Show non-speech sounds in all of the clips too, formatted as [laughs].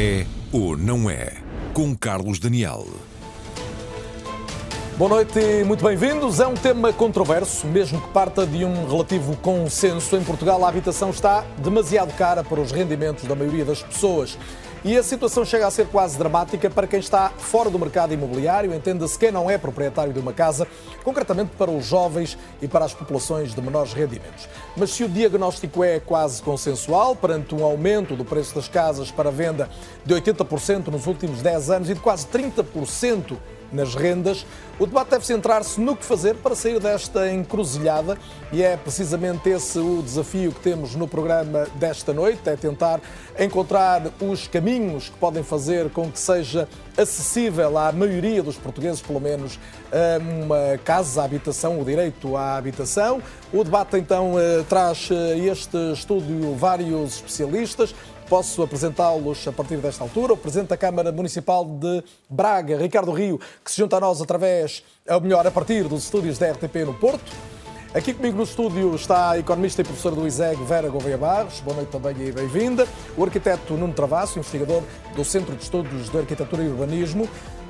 É ou não é? Com Carlos Daniel. Boa noite e muito bem-vindos. É um tema controverso, mesmo que parta de um relativo consenso. Em Portugal, a habitação está demasiado cara para os rendimentos da maioria das pessoas. E a situação chega a ser quase dramática para quem está fora do mercado imobiliário, entenda-se quem não é proprietário de uma casa, concretamente para os jovens e para as populações de menores rendimentos. Mas se o diagnóstico é quase consensual, perante um aumento do preço das casas para venda de 80% nos últimos 10 anos e de quase 30% nas rendas, o debate deve centrar-se no que fazer para sair desta encruzilhada e é precisamente esse o desafio que temos no programa desta noite, é tentar encontrar os caminhos que podem fazer com que seja acessível à maioria dos portugueses, pelo menos, uma casa, a habitação, o direito à habitação. O debate então eh, traz eh, este estúdio vários especialistas. Posso apresentá-los a partir desta altura. O Presidente da Câmara Municipal de Braga, Ricardo Rio, que se junta a nós através, ou melhor, a partir dos estúdios da RTP no Porto. Aqui comigo no estúdio está a economista e professora do ISEG, Vera Gouveia Barros. Boa noite também e bem-vinda. O arquiteto Nuno Travasso, investigador do Centro de Estudos de Arquitetura e Urbanismo.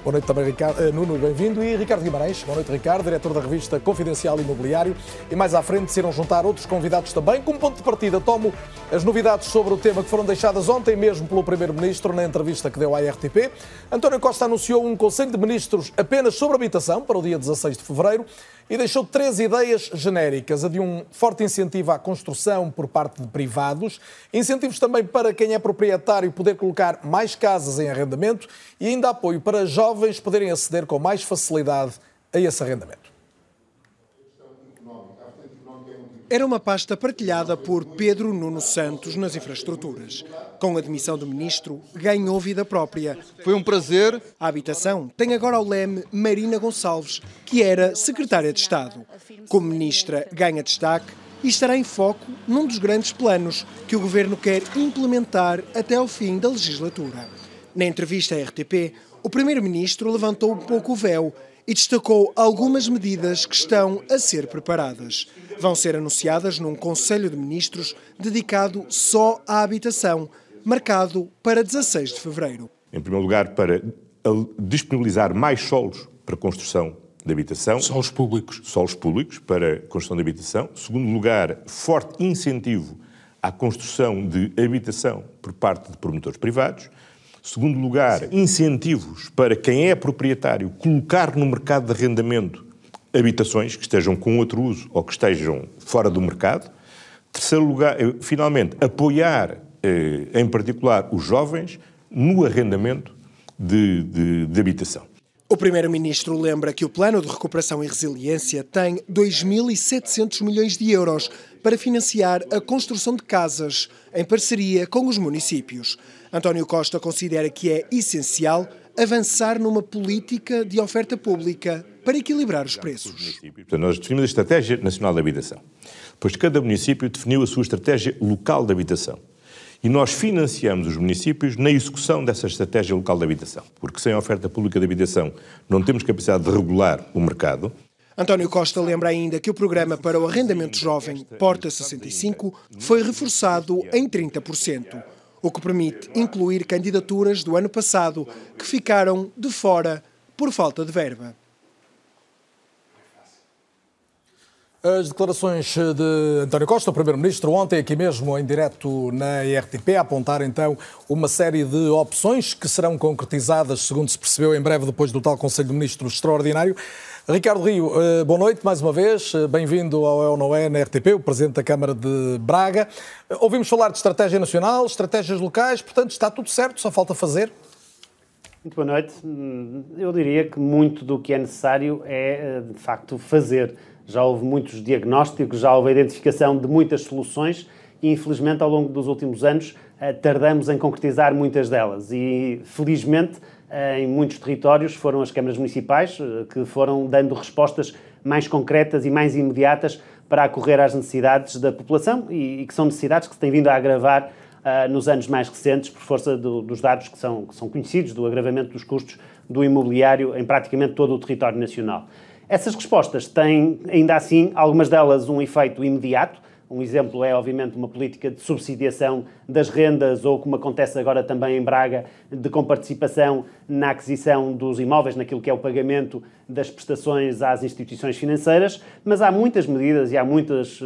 Boa noite também, Ricardo, uh, Nuno, bem-vindo. E Ricardo Guimarães. Boa noite, Ricardo, diretor da revista Confidencial Imobiliário. E mais à frente se irão juntar outros convidados também. Como ponto de partida, tomo as novidades sobre o tema que foram deixadas ontem mesmo pelo Primeiro-Ministro na entrevista que deu à RTP. António Costa anunciou um Conselho de Ministros apenas sobre habitação para o dia 16 de fevereiro e deixou três ideias genéricas: a de um forte incentivo à construção por parte de privados, incentivos também para quem é proprietário poder colocar mais casas em arrendamento e ainda apoio para jovens poderem aceder com mais facilidade a esse arrendamento. Era uma pasta partilhada por Pedro Nuno Santos nas infraestruturas. Com a admissão do ministro, ganhou vida própria. Foi um prazer. A habitação tem agora ao leme Marina Gonçalves, que era secretária de Estado. Como ministra, ganha destaque e estará em foco num dos grandes planos que o governo quer implementar até ao fim da legislatura. Na entrevista à RTP, o primeiro-ministro levantou um pouco o véu e destacou algumas medidas que estão a ser preparadas. Vão ser anunciadas num Conselho de Ministros dedicado só à habitação, marcado para 16 de fevereiro. Em primeiro lugar, para disponibilizar mais solos para construção de habitação. Solos públicos. Solos públicos para construção de habitação. Segundo lugar, forte incentivo à construção de habitação por parte de promotores privados. Segundo lugar, incentivos para quem é proprietário colocar no mercado de arrendamento habitações que estejam com outro uso ou que estejam fora do mercado. Terceiro lugar, eh, finalmente, apoiar, eh, em particular, os jovens no arrendamento de, de, de habitação. O Primeiro-Ministro lembra que o Plano de Recuperação e Resiliência tem 2.700 milhões de euros para financiar a construção de casas em parceria com os municípios. António Costa considera que é essencial avançar numa política de oferta pública para equilibrar os preços. Nós definimos a Estratégia Nacional de Habitação. Depois, cada município definiu a sua estratégia local de habitação. E nós financiamos os municípios na execução dessa estratégia local de habitação, porque sem oferta pública de habitação não temos capacidade de regular o mercado. António Costa lembra ainda que o programa para o arrendamento jovem Porta 65 foi reforçado em 30%, o que permite incluir candidaturas do ano passado que ficaram de fora por falta de verba. As declarações de António Costa, o Primeiro-Ministro, ontem aqui mesmo em direto na RTP, a apontar então uma série de opções que serão concretizadas, segundo se percebeu, em breve depois do tal Conselho de Ministros extraordinário. Ricardo Rio, eh, boa noite mais uma vez, eh, bem-vindo ao El Noé na RTP, o Presidente da Câmara de Braga. Eh, ouvimos falar de estratégia nacional, estratégias locais, portanto está tudo certo, só falta fazer. Muito boa noite. Hum, eu diria que muito do que é necessário é, de facto, fazer já houve muitos diagnósticos, já houve a identificação de muitas soluções e, infelizmente, ao longo dos últimos anos, tardamos em concretizar muitas delas. E, felizmente, em muitos territórios foram as câmaras municipais eh, que foram dando respostas mais concretas e mais imediatas para acorrer às necessidades da população e, que são necessidades que se têm vindo a agravar nos anos mais recentes por força do, dos dados que são, que são conhecidos do agravamento dos custos do imobiliário em praticamente todo o território nacional. Essas respostas têm, ainda assim, algumas delas um efeito imediato, Um exemplo é, obviamente, uma política de subsidiação das rendas, ou como acontece agora também em Braga, de comparticipação na aquisição dos imóveis, naquilo que é o pagamento das prestações às instituições financeiras. Mas há muitas medidas e há muitas uh,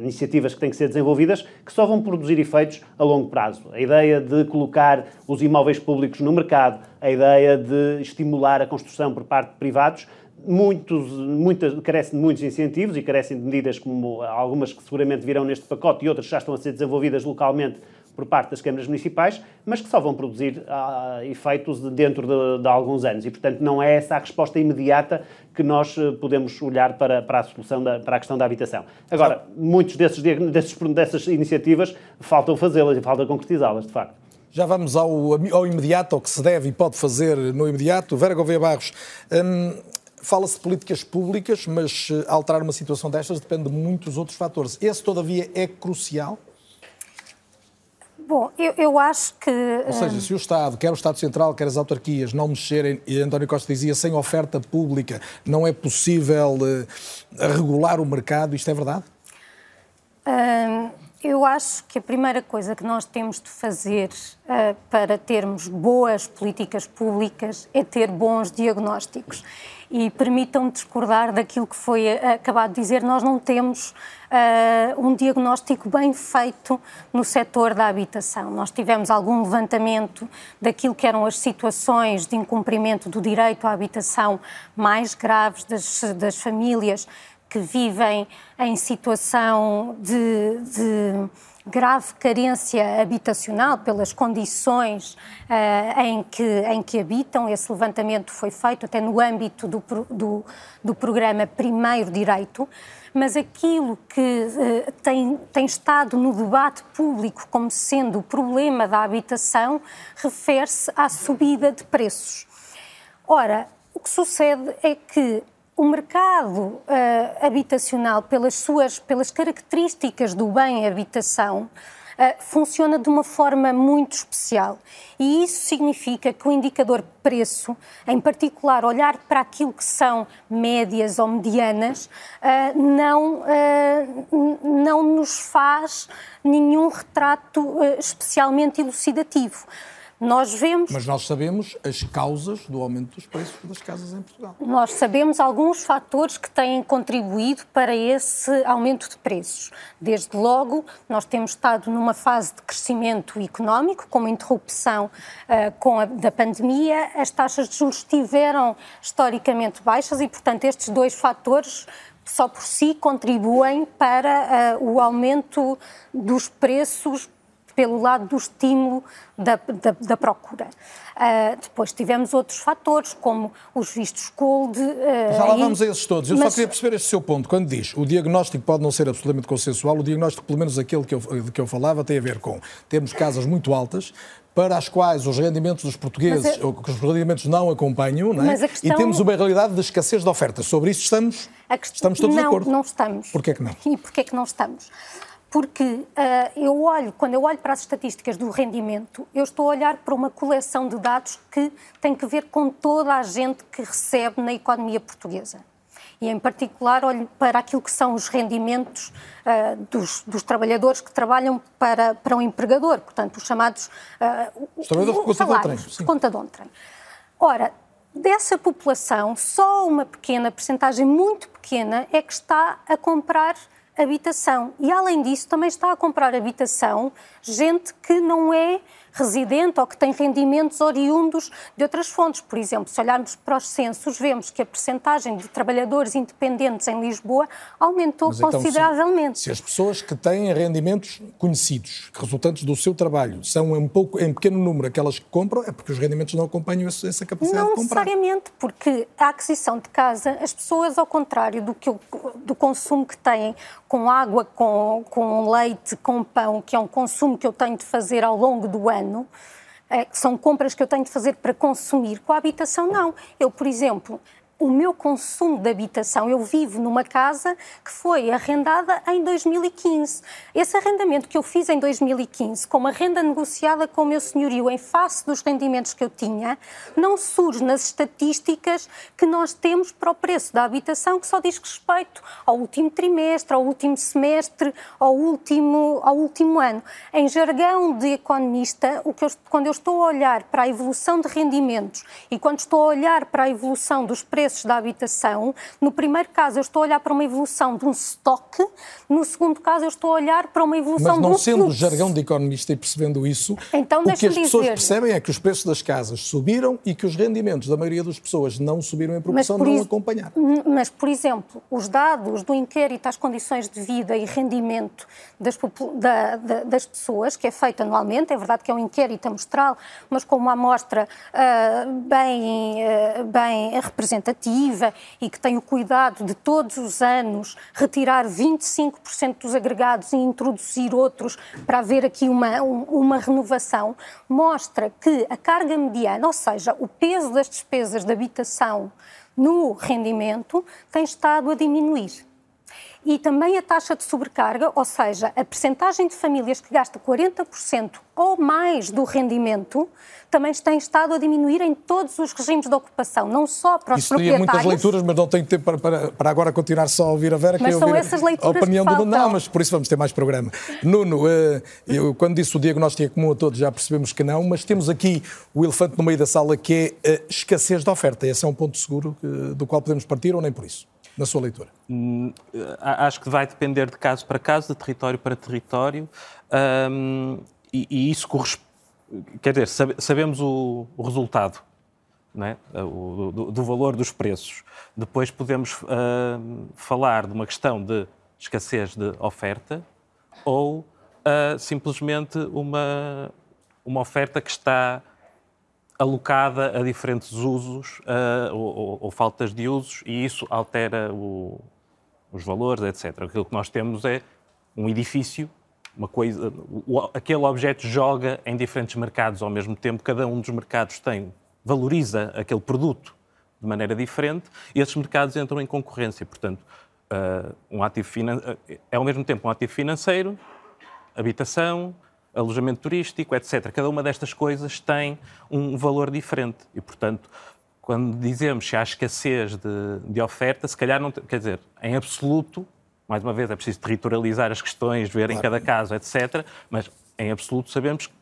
iniciativas que têm que ser desenvolvidas que só vão produzir efeitos a longo prazo. A ideia de colocar os imóveis públicos no mercado, a ideia de estimular a construção por parte de privados, muitos, muitas, carecem de muitos incentivos e carecem de medidas como algumas que seguramente virão neste pacote e outras que já estão a ser desenvolvidas localmente por parte das câmaras municipais, mas que só vão produzir uh, efeitos de, dentro de, de, alguns anos. E, portanto, não é essa a resposta imediata que nós uh, podemos olhar para, para a solução, da, para a questão da habitação. Agora, muitos desses, desses, dessas iniciativas faltam fazê-las e falta concretizá-las, de facto. Já vamos ao, ao imediato, ao que se deve e pode fazer no imediato. Vera Gouveia Barros, hum, Fala-se de políticas públicas, mas eh, alterar uma situação destas depende de muitos outros fatores. Esse, todavia, é crucial? Bom, eu, eu, acho que. Ou seja, se o Estado, quer o Estado Central, quer as autarquias, não mexerem, e António Costa dizia, sem oferta pública não é possível uh, regular o mercado, isto é verdade? eu acho que a primeira coisa que nós temos de fazer para termos boas políticas públicas é ter bons diagnósticos e permitam-me discordar daquilo que foi acabado de dizer. Nós não temos uh, um diagnóstico bem feito no setor da habitação. Nós tivemos algum levantamento daquilo que eram as situações de incumprimento do direito à habitação mais graves das, das famílias que vivem em situação de, de grave carência habitacional pelas condições uh, em, que, em que habitam. Esse levantamento foi feito até no âmbito do, do, do programa Primeiro Direito, mas aquilo que uh, tem, tem estado no debate público como sendo o problema da habitação refere-se à subida de preços. Ora, o que sucede é que o mercado uh, habitacional, pelas suas pelas características do bem habitação, uh, funciona de uma forma muito especial. E isso significa que o indicador preço, em particular olhar para aquilo que são médias ou medianas, uh, não, não nos faz nenhum retrato especialmente elucidativo. Nós vemos. Mas nós sabemos as causas do aumento dos preços das casas em Portugal. Nós sabemos alguns fatores que têm contribuído para esse aumento de preços. Desde logo, nós temos estado numa fase de crescimento económico, com uma interrupção uh, com a, da pandemia. As taxas de juros estiveram historicamente baixas e, portanto, estes dois fatores só por si contribuem para uh, o aumento dos preços pelo lado do estímulo da, da, da procura. Uh, depois tivemos outros fatores, como os vistos gold. Uh, Já lá vamos a esses todos. Eu mas... só queria perceber este seu ponto. Quando diz o diagnóstico pode não ser absolutamente consensual, o diagnóstico, pelo menos aquele que eu, de que eu falava, tem a ver com temos casas muito altas, para as quais os rendimentos dos portugueses, é- ou que os rendimentos não acompanham, não é? Questão... e temos uma realidade de escassez de ofertas. Sobre isso estamos, questão... estamos todos não, de acordo. Não, não estamos. Porquê que não? [laughs] E porquê que não estamos? Porque uh, eu olho, quando eu olho para as estatísticas do rendimento, eu estou a olhar para uma coleção de dados que tem que ver com toda a gente que recebe na economia portuguesa. E, em particular, olho para aquilo que são os rendimentos uh, dos, dos, trabalhadores que trabalham para, para um empregador, portanto, os chamados. Uh, os trabalhadores de conta de trem. Conta de trem. Ora, dessa população, só uma pequena percentagem, muito pequena, é que está a comprar habitação. E, além disso, também está a comprar habitação gente que não é residente ou que tem rendimentos oriundos de outras fontes. Por exemplo, se olharmos para os censos, vemos que a percentagem de trabalhadores independentes em Lisboa aumentou Mas consideravelmente. Então, se, se, as pessoas que têm rendimentos conhecidos, resultantes do seu trabalho, são um pouco, em pequeno número aquelas que compram, é porque os rendimentos não acompanham essa capacidade não de comprar. Não necessariamente, porque a aquisição de casa, as pessoas, ao contrário do, que, do consumo que têm com água, com, com leite, com pão, que é um consumo que eu tenho de fazer ao longo do ano, ano, eh, são compras que eu tenho de fazer para consumir. Com a habitação, não. Eu, por exemplo, o meu consumo de habitação. Eu vivo numa casa que foi arrendada em 2015. Esse arrendamento que eu fiz em 2015, com uma renda negociada com o meu senhorio em face dos rendimentos que eu tinha, não surge nas estatísticas que nós temos para o preço da habitação, que só diz respeito ao último trimestre, ao último semestre, ao último, ao último ano. Em jargão de economista, eu, quando eu estou a olhar para a evolução de rendimentos e quando estou a olhar para a evolução dos preços da habitação, no primeiro caso eu estou a olhar para uma evolução de um estoque, no segundo caso eu estou a olhar para uma evolução Mas não de um sendo fluxo. jargão de economista e percebendo isso, Então, o que as pessoas percebem é que os preços das casas subiram e que os rendimentos da maioria das pessoas não subiram em proporção, por não isso- acompanharam. Mas, por exemplo, os dados do inquérito às condições de vida e rendimento das, da- da- das pessoas, que é feito anualmente, é verdade que é um inquérito amostral, mas com uma amostra ah, bem, ah, bem representativa e que tem o cuidado de todos os anos retirar 25% dos agregados e introduzir outros para haver aqui uma, um- uma renovação, mostra que a carga mediana, ou seja, o peso das despesas de habitação no rendimento tem estado a diminuir. E também a taxa de sobrecarga, ou seja, a percentagem de famílias que gasta 40% ou mais do rendimento, também tem estado a diminuir em todos os regimes de ocupação, não só para os Isso proprietários. muitas leituras, mas não tenho tempo para, para, para agora continuar só a ouvir a Vera. Mas que são ouvir essas a leituras opinião que do. Não, mas por isso vamos ter mais programa. Nuno, eh, eu, quando disse o diagnóstico é comum a todos, já percebemos que não, mas temos aqui o elefante no meio da sala que é a escassez de oferta. Esse é um ponto seguro eh, do qual podemos partir ou nem por isso, na sua leitura? A- Acho que vai depender de caso para caso, de território para território, hum, e, e isso corresponde. Quer dizer, sabe- sabemos o, o resultado é? O- do, do valor dos preços. Depois podemos hum, falar de uma questão de escassez de oferta ou ah, simplesmente uma, uma oferta que está alocada a diferentes usos ah, ou, ou- faltas de usos e isso altera o- os valores, etc. Aquilo que nós temos é um edifício, uma coisa, o- aquele objeto joga em diferentes mercados ao mesmo tempo, cada um dos mercados tem, valoriza aquele produto de maneira diferente e esses mercados entram em concorrência. Portanto, ah, um ativo finan- é ao mesmo tempo um ativo financeiro, habitação, alojamento turístico, etc. Cada uma destas coisas tem um valor diferente e, portanto, quando dizemos se há escassez de, de oferta, se calhar não, quer dizer, em absoluto, mais uma vez é preciso territorializar as questões, ver em cada caso, etc. Mas em absoluto sabemos que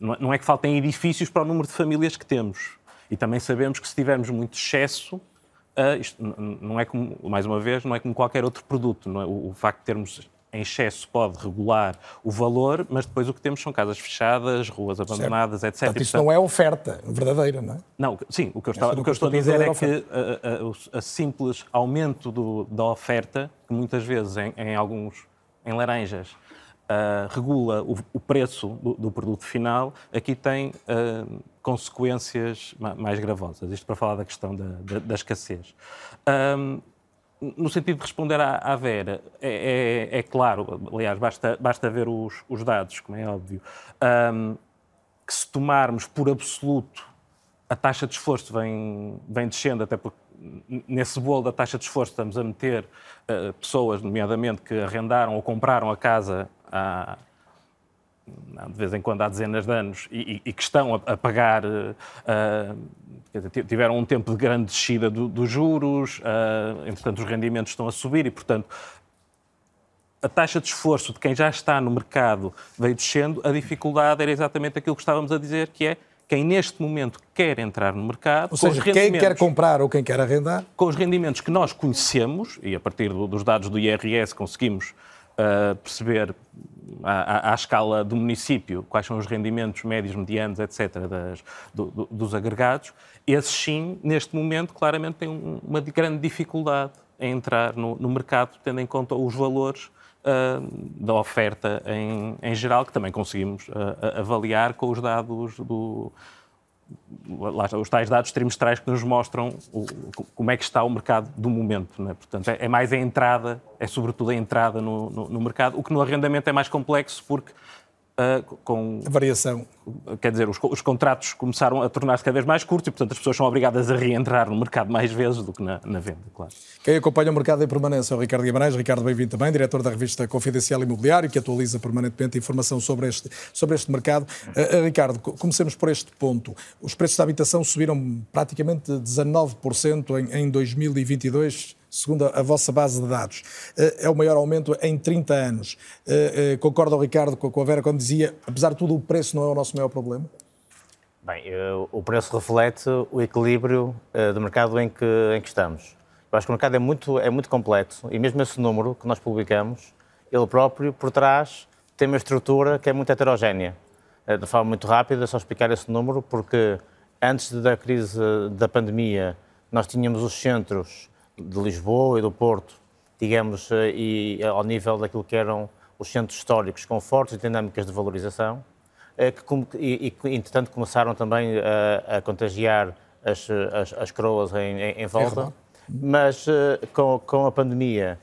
não é- não é que faltem edifícios para o número de famílias que temos. E também sabemos que se tivermos muito excesso, ah, isto não é como, mais uma vez, não é como qualquer outro produto. É? o, o facto de termos em excesso pode regular o valor, mas depois o que temos são casas fechadas, ruas abandonadas, etc. Portanto, isso não é oferta verdadeira, não é? não, sim, o que eu, estava- é o que eu estou a dizer é verdadeira que a, a- o- a simples aumento do- da oferta, que muitas vezes em, em alguns, em laranjas, ah, regula o, o preço do, do produto final, aqui tem ah, consequências ma- mais gravosas. Isto para falar da questão da, da- da escassez. Ahm, no sentido de responder à, à Vera, é, é- é claro, aliás, basta, basta ver os, os dados, como é óbvio, ahm, que se tomarmos por absoluto a taxa de esforço vem, vem descendo, até porque nesse bolo da taxa de esforço estamos a meter eh, pessoas, nomeadamente, que arrendaram ou compraram a casa há, de vez em quando há dezenas de anos e, e- que estão a, a pagar, dizer, ti- tiveram um tempo de grande descida do- dos juros, ah, entretanto os rendimentos estão a subir e, portanto, a taxa de esforço de quem já está no mercado veio descendo, a dificuldade era exatamente aquilo que estávamos a dizer, que é quem neste momento quer entrar no mercado, Ou seja, quem quer comprar ou quem quer arrendar, com os rendimentos que nós conhecemos, e a partir do- dos dados do IRS conseguimos perceber à, à- escala do município quais são os rendimentos médios, medianos, etc., das- do- do- dos agregados, esses sim, neste momento, claramente têm um- uma de- grande dificuldade em entrar no, no mercado, tendo em conta os valores ah, da oferta em, em geral, que também conseguimos a- avaliar com os dados do, os tais dados trimestrais que nos mostram o- como é que está o mercado do momento. É? Portanto, é, é mais a entrada, é sobretudo a entrada no, no- no mercado, o que no arrendamento é mais complexo porque uh, com... A variação. Quer dizer, os, os contratos começaram a tornar-se cada vez mais curtos e, portanto, as pessoas são obrigadas a reentrar no mercado mais vezes do que na, na venda, claro. Quem acompanha o mercado em permanência é o Ricardo Guimarães. Ricardo, bem-vindo também, diretor da revista Confidencial Imobiliário, que atualiza permanentemente informação sobre este, sobre este mercado. Uh, Ricardo, comecemos por este ponto. Os preços da habitação subiram praticamente 19% em, em 2022 segundo a vossa base de dados. Eh, é o maior aumento em 30 anos. Eh, eh, concorda o Ricardo com a Vera quando dizia, apesar de tudo, o preço não é o nosso maior problema? Bem, o preço reflete o equilíbrio do mercado em que, em que estamos. Eu acho que o mercado é muito, é muito complexo e mesmo esse número que nós publicamos, ele próprio, por trás, tem uma estrutura que é muito heterogénea. De forma muito rápida, só explicar esse número, porque antes da crise da pandemia, nós tínhamos os centros de Lisboa e do Porto, digamos, eh, e eh, ao nível daquilo que eram os centros históricos com fortes dinâmicas de valorização, eh, que, e, e entretanto começaram também a, a contagiar as, as, as coroas em, em, em volta, mas com, com a pandemia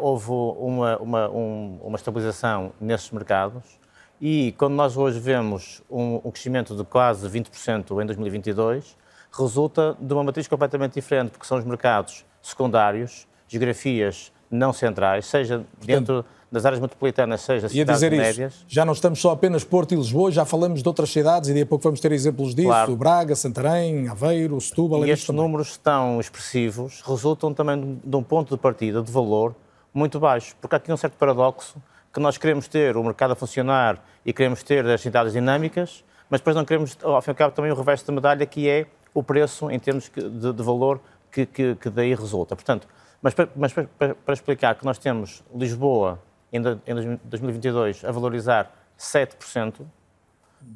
houve uma, uma, um, uma estabilização nesses mercados e quando nós hoje vemos um, um crescimento de quase 20% em 2022, resulta de uma matriz completamente diferente, porque são os mercados secundários, geografias não centrais, seja dentro das áreas metropolitanas, seja cidades dizer médias. Isso, já não estamos só apenas Porto e Lisboa, já falamos de outras cidades e daqui a pouco vamos ter exemplos disso, claro. Braga, Santarém, Aveiro, Setúbal... E estes também. números tão expressivos resultam também de um ponto de partida de valor muito baixo, porque há aqui um certo paradoxo que nós queremos ter o mercado a funcionar e queremos ter as cidades dinâmicas, mas depois não queremos, ao fim e ao cabo, também o reverso da medalha, que é o preço em termos de, de valor que, que, que daí resulta. Portanto, mas, para, mas para, para, explicar que nós temos Lisboa em, em 2022 a valorizar 7%,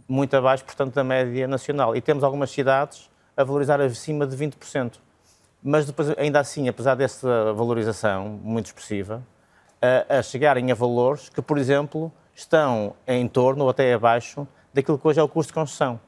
muito abaixo, portanto, da média nacional. E temos algumas cidades a valorizar acima de 20%. Mas depois, ainda assim, apesar dessa valorização muito expressiva, a, a chegarem a valores que, por exemplo, estão em torno ou até abaixo daquilo que hoje é o custo de construção.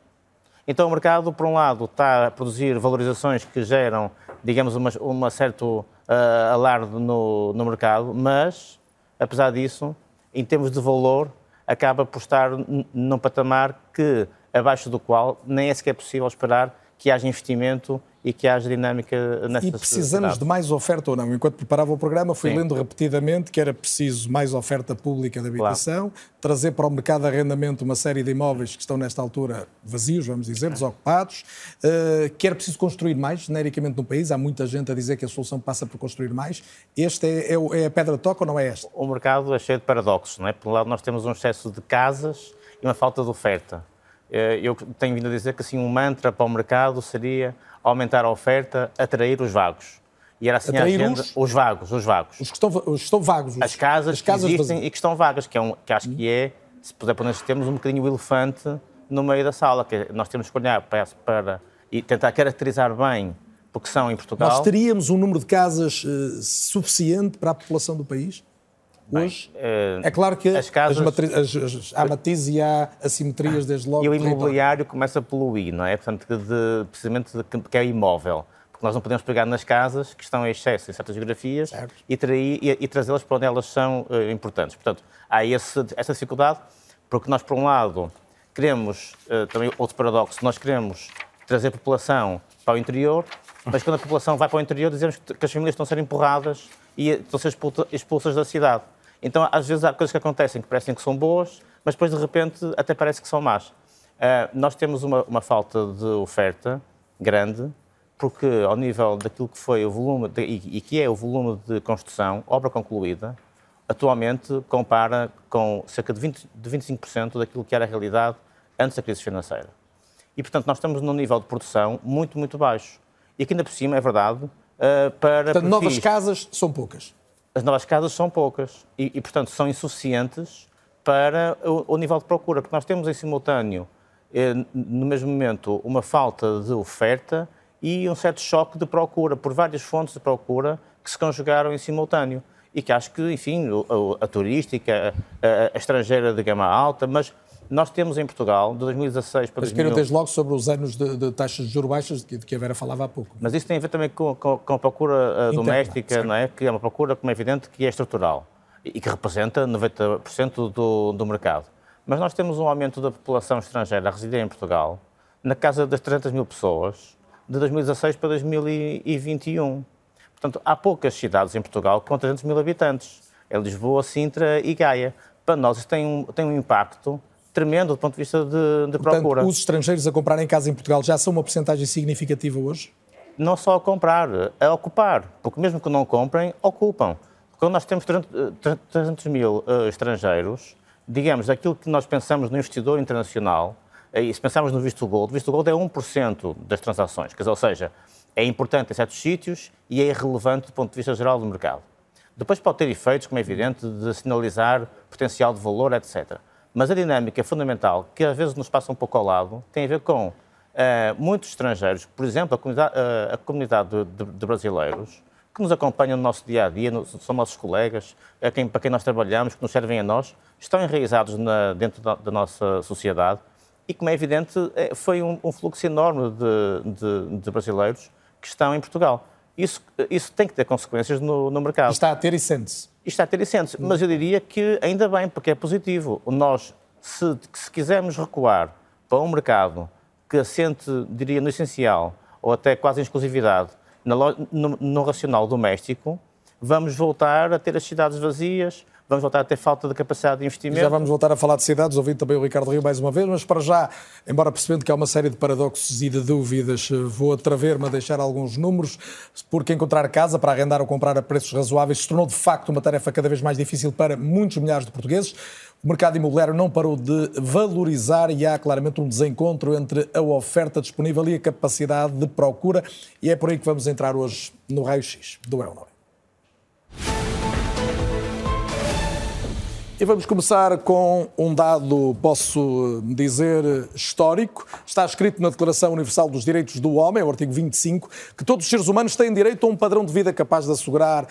Então o mercado, por um lado, está a produzir valorizações que geram digamos, uma, uma certo uh, alarde no, no mercado, mas, apesar disso, em termos de valor, acaba por estar num patamar que, abaixo do qual nem é sequer possível esperar que haja investimento e que haja dinâmica nessa E precisamos sociedade. de mais oferta ou não? Enquanto preparava o programa, fui Sim. lendo repetidamente que era preciso mais oferta pública de habitação, claro. trazer para o mercado de arrendamento uma série de imóveis que estão nesta altura vazios, vamos dizer, desocupados, uh, que era preciso construir mais, genericamente no país. Há muita gente a dizer que a solução passa por construir mais. Este é, é, é a pedra de toque ou não é esta? O mercado é cheio de paradoxos, não é? Por um lado, nós temos um excesso de casas e uma falta de oferta. Eh, eu tenho vindo a dizer que assim um mantra para o mercado seria aumentar a oferta, atrair os vagos. E era assim atrair a agenda, os... os vagos, os vagos. Os que estão, os que estão vagos. Os... As casas, As casas que existem vazias. e que estão vagas, que, é um, que acho que é, se puder pôr nestes termos, um bocadinho o elefante no meio da sala, que nós temos que olhar para, para e tentar caracterizar bem porque são em Portugal. Nós teríamos um número de casas uh, suficiente para a população do país? Hoje. Bem, uh, é claro que as casas, as as, há matizes e há assimetrias desde logo. E o imobiliário começa a poluir, não é? Portanto, de, precisamente de, que é imóvel. Porque nós não podemos pegar nas casas que estão em excesso em certas geografias e, e, e trazê-las para onde elas são uh, importantes. Portanto, há esse, essa dificuldade, porque nós, por um lado, queremos, uh, também outro paradoxo, nós queremos trazer a população para o interior, mas quando a população vai para o interior, dizemos que as famílias estão a ser empurradas e estão a ser expulsas da cidade. Então, às vezes, há coisas que acontecem que parecem que são boas, mas depois, de repente, até parece que são más. Uh, nós temos uma, uma, falta de oferta grande, porque ao nível daquilo que foi o volume, de, e, e, que é o volume de construção, obra concluída, atualmente compara com cerca de, 20, de 25% daquilo que era a realidade antes da crise financeira. E, portanto, nós estamos num nível de produção muito, muito baixo. E aqui ainda por cima, é verdade, uh, para... Portanto, novas casas são poucas as novas casas são poucas e, e portanto, são insuficientes para o, o, nível de procura, porque nós temos em simultâneo, eh, no mesmo momento, uma falta de oferta e um certo choque de procura, por várias fontes de procura que se conjugaram em simultâneo. E que acho que, enfim, a, a turística, a, a estrangeira de gama alta, mas nós temos em Portugal, de 2016 para Mas 2000... desde logo sobre os anos de, de taxas de juros baixas, de que a Vera falava há pouco. Mas isso tem a ver também com, com, com a procura uh, doméstica, não é? que é uma procura, como é evidente, que é estrutural e que representa 90% do, do mercado. mas nós temos um aumento da população estrangeira a residir em Portugal na casa das 300 mil pessoas de 2016 para 2021. Portanto, há poucas cidades em Portugal com 300 mil habitantes. É Lisboa, Sintra e Gaia. Para nós isso tem um, tem um impacto tremendo do ponto de vista de, de Portanto, procura. os estrangeiros a comprarem casa em Portugal já são uma porcentagem significativa hoje? Não só a comprar, a ocupar. Porque mesmo que não comprem, ocupam. Quando nós temos 300 mil uh, estrangeiros, digamos, aquilo que nós pensamos no investidor internacional, e se pensarmos no visto gold, o visto gold é 1% das transações, quer dizer, ou seja, é importante em certos sítios e é irrelevante do ponto de vista geral do mercado. Depois pode ter efeitos, como é evidente, de sinalizar potencial de valor, etc. Mas a dinâmica fundamental, que às vezes nos passa um pouco ao lado, tem a ver com uh, muitos estrangeiros, por exemplo, a comunidade, uh, a comunidade de, de, brasileiros, que nos acompanham no nosso dia a dia, no, são nossos colegas, a quem, para quem nós trabalhamos, que nos servem a nós, estão enraizados na, dentro da, da nossa sociedade e, como é evidente, é, foi um, um fluxo enorme de, de, de, brasileiros que estão em Portugal. Isso, isso tem que ter consequências no, no mercado. Está a ter e sente-se. Está a ter e sente-se. Mas eu diria que ainda bem, porque é positivo. Nós, se, se quisermos recuar para um mercado que assente, diria, no essencial, ou até quase em exclusividade, no, no, no racional doméstico, vamos voltar a ter as cidades vazias, vamos voltar a ter falta de capacidade de investimento. Já vamos voltar a falar de cidades, ouvindo também o Ricardo Rio mais uma vez, mas para já, embora percebendo que há uma série de paradoxos e de dúvidas, vou atrever-me a deixar alguns números, porque encontrar casa para arrendar ou comprar a preços razoáveis se tornou de facto uma tarefa cada vez mais difícil para muitos milhares de portugueses. O mercado imobiliário não parou de valorizar e há claramente um desencontro entre a oferta disponível e a capacidade de procura, e é por aí que vamos entrar hoje no raio-x do Euro E vamos começar com um dado, posso dizer, histórico. Está escrito na Declaração Universal dos Direitos do Homem, o artigo 25, que todos os seres humanos têm direito a um padrão de vida capaz de assegurar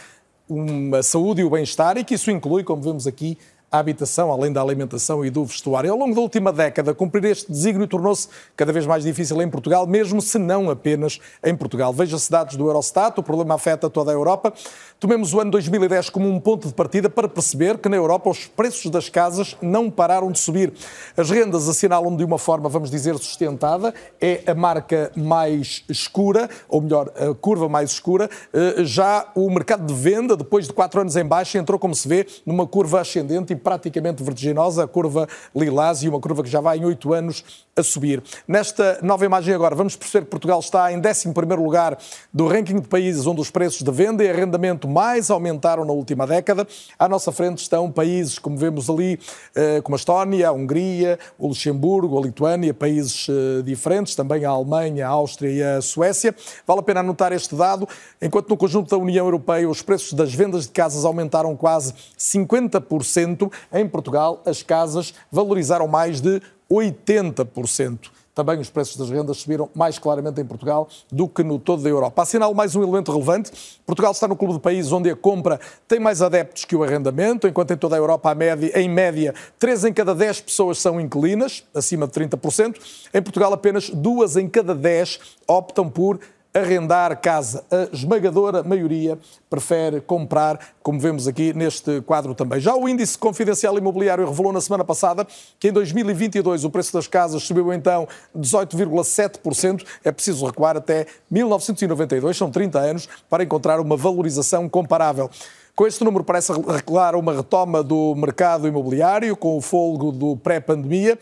uma saúde e o bem-estar, e que isso inclui, como vemos aqui, a habitação, além da alimentação e do vestuário. Ao longo da última década, cumprir este desígnio tornou-se cada vez mais difícil em Portugal, mesmo se não apenas em Portugal. Veja-se dados do Eurostat, o problema afeta toda a Europa. Tomemos o ano 2010 como um ponto de partida para perceber que na Europa os preços das casas não pararam de subir. As rendas assinalam de uma forma, vamos dizer, sustentada. É a marca mais escura, ou melhor, a curva mais escura. Eh, já o mercado de venda, depois de quatro anos em baixa, entrou, como se vê, numa curva ascendente praticamente vertiginosa, a curva lilás e uma curva que já vai em oito anos a subir. Nesta nova imagem agora, vamos perceber que Portugal está em 11 lugar do ranking de países onde os preços de venda e arrendamento mais aumentaram na última década. À nossa frente estão países, como vemos ali, eh, como a Estónia, a Hungria, o Luxemburgo, a Lituânia, países eh, diferentes, também a Alemanha, a Áustria e a Suécia. Vale a pena anotar este dado, enquanto no conjunto da União Europeia os preços das vendas de casas aumentaram quase 50%, em Portugal as casas valorizaram mais de 80%. Também os preços das rendas subiram mais claramente em Portugal do que no todo da Europa. Assinalo mais um elemento relevante. Portugal está no clube de países onde a compra tem mais adeptos que o arrendamento, enquanto em toda a Europa, a média, em média, 3 em cada 10 pessoas são inquilinas, acima de 30%. Em Portugal, apenas 2 em cada 10 optam por arrendar casa. A esmagadora maioria prefere comprar, como vemos aqui neste quadro também. Já o índice confidencial imobiliário revelou na semana passada que em 2022 o preço das casas subiu então 18,7%. É preciso recuar até 1992, são 30 anos, para encontrar uma valorização comparável. Com este número parece revelar uma retoma do mercado imobiliário, com o folgo do pré-pandemia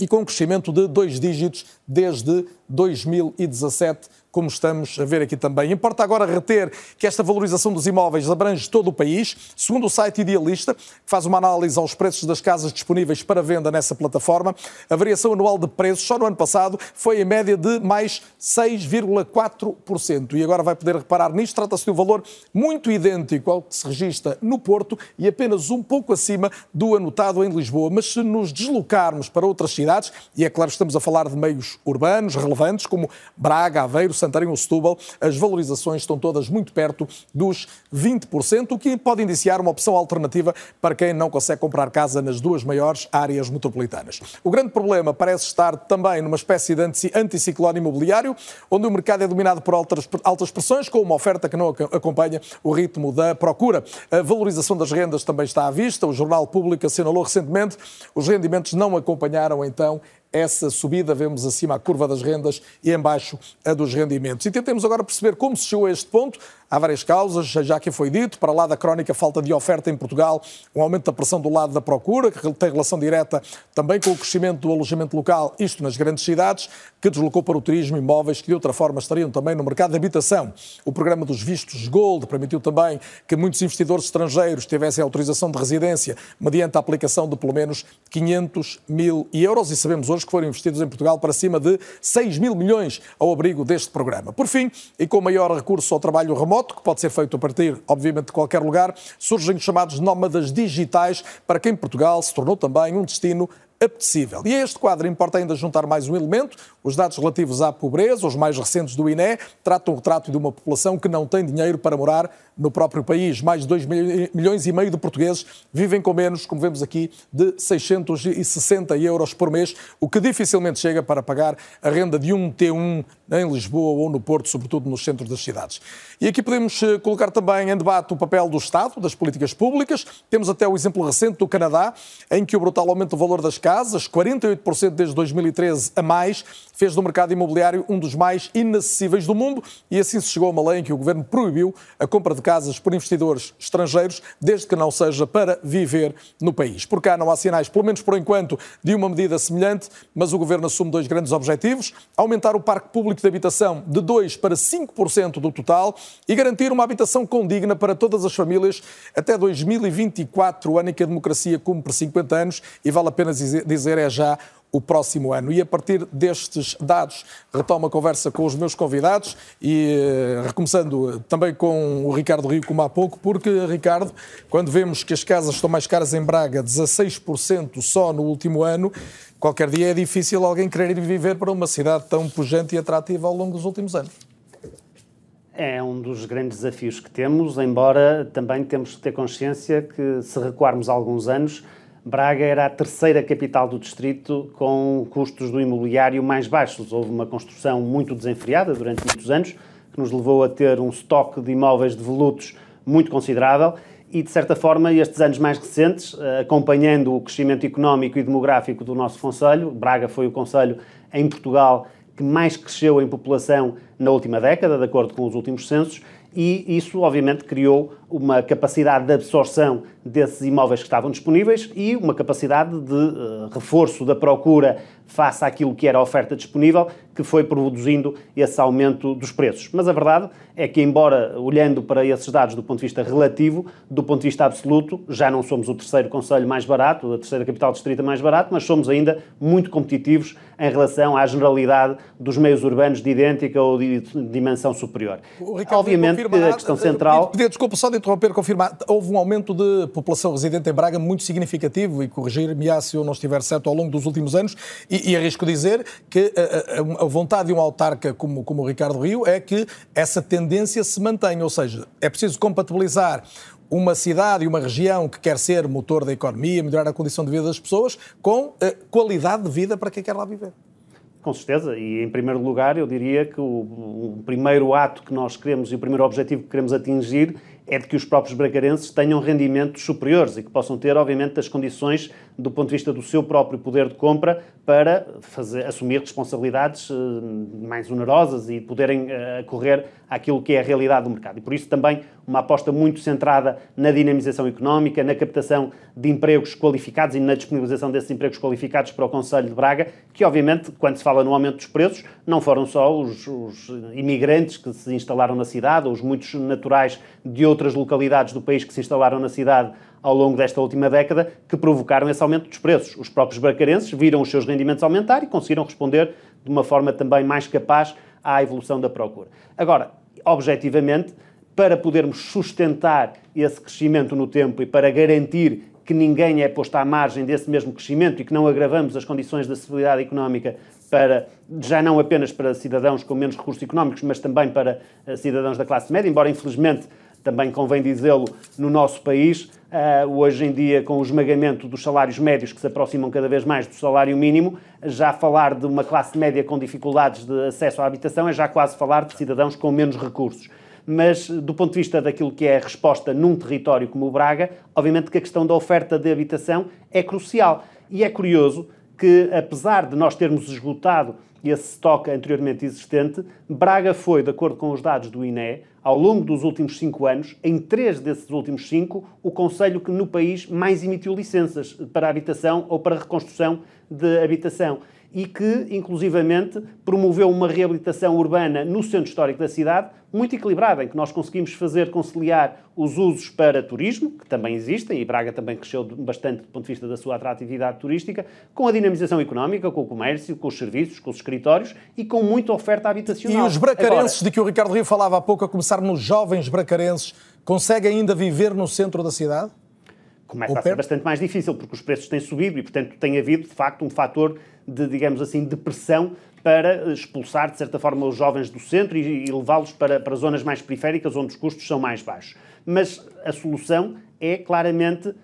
e com um crescimento de dois dígitos desde 2017 como estamos a ver aqui também. Importa agora reter que esta valorização dos imóveis abrange todo o país. Segundo o site Idealista, que faz uma análise aos preços das casas disponíveis para venda nessa plataforma, a variação anual de preços só no ano passado foi em média de mais 6,4%. E agora vai poder reparar nisto. Trata-se de um valor muito idêntico ao que se registra no Porto e apenas um pouco acima do anotado em Lisboa. Mas se nos deslocarmos para outras cidades, e é claro, estamos a falar de meios urbanos relevantes, como Braga, Aveiro, Santarém ou Setúbal, as valorizações estão todas muito perto dos 20%, o que pode indiciar uma opção alternativa para quem não consegue comprar casa nas duas maiores áreas metropolitanas. O grande problema parece estar também numa espécie de anticiclone imobiliário, onde o mercado é dominado por altas, pressões, com uma oferta que não acompanha o ritmo da procura. A valorização das rendas também está à vista. O Jornal Público assinalou recentemente os rendimentos não acompanharam então essa subida, vemos acima a curva das rendas e embaixo a dos rendimentos. E tentemos agora perceber como se chegou a este ponto. Há várias causas, já que foi dito, para lá da crónica falta de oferta em Portugal, um aumento da pressão do lado da procura, que tem relação direta também com o crescimento do alojamento local, isto nas grandes cidades, que deslocou para o turismo imóveis que de outra forma estariam também no mercado de habitação. O programa dos vistos Gold permitiu também que muitos investidores estrangeiros tivessem autorização de residência mediante a aplicação de pelo menos 500 mil euros e sabemos hoje que foram investidos em Portugal para cima de 6 mil milhões ao abrigo deste programa. Por fim, e com maior recurso ao trabalho remoto, que pode ser feito a partir, obviamente, de qualquer lugar, surgem os chamados nómadas digitais, para quem Portugal se tornou também um destino apetecível. E a este quadro importa ainda juntar mais um elemento. Os dados relativos à pobreza, os mais recentes do INE, tratam o retrato de uma população que não tem dinheiro para morar no próprio país. Mais de 2 milhões e meio de portugueses vivem com menos, como vemos aqui, de 660 euros por mês, o que dificilmente chega para pagar a renda de um T1 em Lisboa ou no Porto, sobretudo nos centros das cidades. E aqui podemos eh, colocar também em debate o papel do Estado, das políticas públicas. Temos até o exemplo recente do Canadá, em que o brutal aumento do valor das casas, 48% desde 2013 a mais, fez do mercado imobiliário um dos mais inacessíveis do mundo e assim se chegou a uma lei em que o governo proibiu a compra de casas por investidores estrangeiros, desde que não seja para viver no país. Por cá não há sinais, pelo menos por enquanto, de uma medida semelhante, mas o governo assume dois grandes objetivos: aumentar o parque público de habitação de 2 para 5% do total e garantir uma habitação condigna para todas as famílias até 2024, ano em que a democracia cumpre 50 anos e vale a pena dizer é já o próximo ano. E a partir destes dados, retomo a conversa com os meus convidados e eh, recomeçando também com o Ricardo Rio, como há pouco, porque, Ricardo, quando vemos que as casas estão mais caras em Braga, 16% só no último ano, qualquer dia é difícil alguém querer viver para uma cidade tão pujante e atrativa ao longo dos últimos anos. É um dos grandes desafios que temos, embora também temos que ter consciência que, se recuarmos alguns anos, Braga era a terceira capital do distrito com custos do imobiliário mais baixos. Houve uma construção muito desenfreada durante muitos anos, que nos levou a ter um estoque de imóveis de volutos muito considerável e, de certa forma, estes anos mais recentes, eh, acompanhando o crescimento económico e demográfico do nosso Conselho, Braga foi o Conselho em Portugal que mais cresceu em população na última década, de acordo com os últimos censos, e isso, obviamente, criou uma capacidade de absorção desses imóveis que estavam disponíveis e uma capacidade de uh, reforço da procura face àquilo que era a oferta disponível, que foi produzindo esse aumento dos preços. Mas a verdade é que, embora olhando para esses dados do ponto de vista relativo, do ponto de vista absoluto, já não somos o terceiro conselho mais barato, a terceira capital distrita mais barato, mas somos ainda muito competitivos em relação à generalidade dos meios urbanos de idêntica ou de dimensão superior. Obviamente, a questão central... Pedir, desculpa, só de interromper, confirmar, houve um aumento de população residente em Braga muito significativo, e corrigir-me se eu não estiver certo, ao longo dos últimos anos, e, e arrisco dizer que a, a, a, vontade de um autarca como, como o Ricardo Rio é que essa tendência se mantenha, ou seja, é preciso compatibilizar uma cidade e uma região que quer ser motor da economia, melhorar a condição de vida das pessoas, com qualidade de vida para quem quer lá viver. Com certeza, e em primeiro lugar eu diria que o, o, primeiro ato que nós queremos e o primeiro objetivo que queremos atingir é de que os próprios bracarenses tenham rendimentos superiores e que possam ter, obviamente, as condições do ponto de vista do seu próprio poder de compra para fazer, assumir responsabilidades eh, mais onerosas e poderem uh, correr àquilo que é a realidade do mercado. E por isso também uma aposta muito centrada na dinamização económica, na captação de empregos qualificados e na disponibilização desses empregos qualificados para o Conselho de Braga, que obviamente, quando se fala no aumento dos preços, não foram só os, os imigrantes que se instalaram na cidade, ou os muitos naturais de outras localidades do país que se instalaram na cidade ao longo desta última década que provocaram esse aumento dos preços. Os próprios bracarenses viram os seus rendimentos aumentar e conseguiram responder de uma forma também mais capaz à evolução da procura. Agora, objetivamente, para podermos sustentar esse crescimento no tempo e para garantir que ninguém é posto à margem desse mesmo crescimento e que não agravamos as condições da estabilidade económica para, já não apenas para cidadãos com menos recursos económicos, mas também para uh, cidadãos da classe média, embora infelizmente também convém dizê-lo, no nosso país, uh, hoje em dia, com o esmagamento dos salários médios que se aproximam cada vez mais do salário mínimo, já falar de uma classe média com dificuldades de acesso à habitação é já quase falar de cidadãos com menos recursos. Mas, do ponto de vista daquilo que é a resposta num território como o Braga, obviamente que a questão da oferta de habitação é crucial. E é curioso que, apesar de nós termos esgotado esse estoque anteriormente existente, Braga foi, de acordo com os dados do INE, ao longo dos últimos cinco anos, em três desses últimos cinco, o Conselho que no país mais emitiu licenças para habitação ou para reconstrução de habitação e que, inclusivamente, promoveu uma reabilitação urbana no centro histórico da cidade muito equilibrada, em que nós conseguimos fazer conciliar os usos para turismo, que também existem, e Braga também cresceu bastante do ponto de vista da sua atratividade turística, com a dinamização económica, com o comércio, com os serviços, com os escritórios e com muita oferta habitacional. E os bracarenses Agora, de que o Ricardo Rio falava há pouco, a começar nos jovens bracarenses, conseguem ainda viver no centro da cidade? Começa a ser bastante mais difícil, porque os preços têm subido e, portanto, tem havido, de facto, um fator de, digamos assim, de pressão para expulsar, de certa forma, os jovens do centro e, e levá-los para, para zonas mais periféricas, onde os custos são mais baixos. Mas a solução é claramente uh,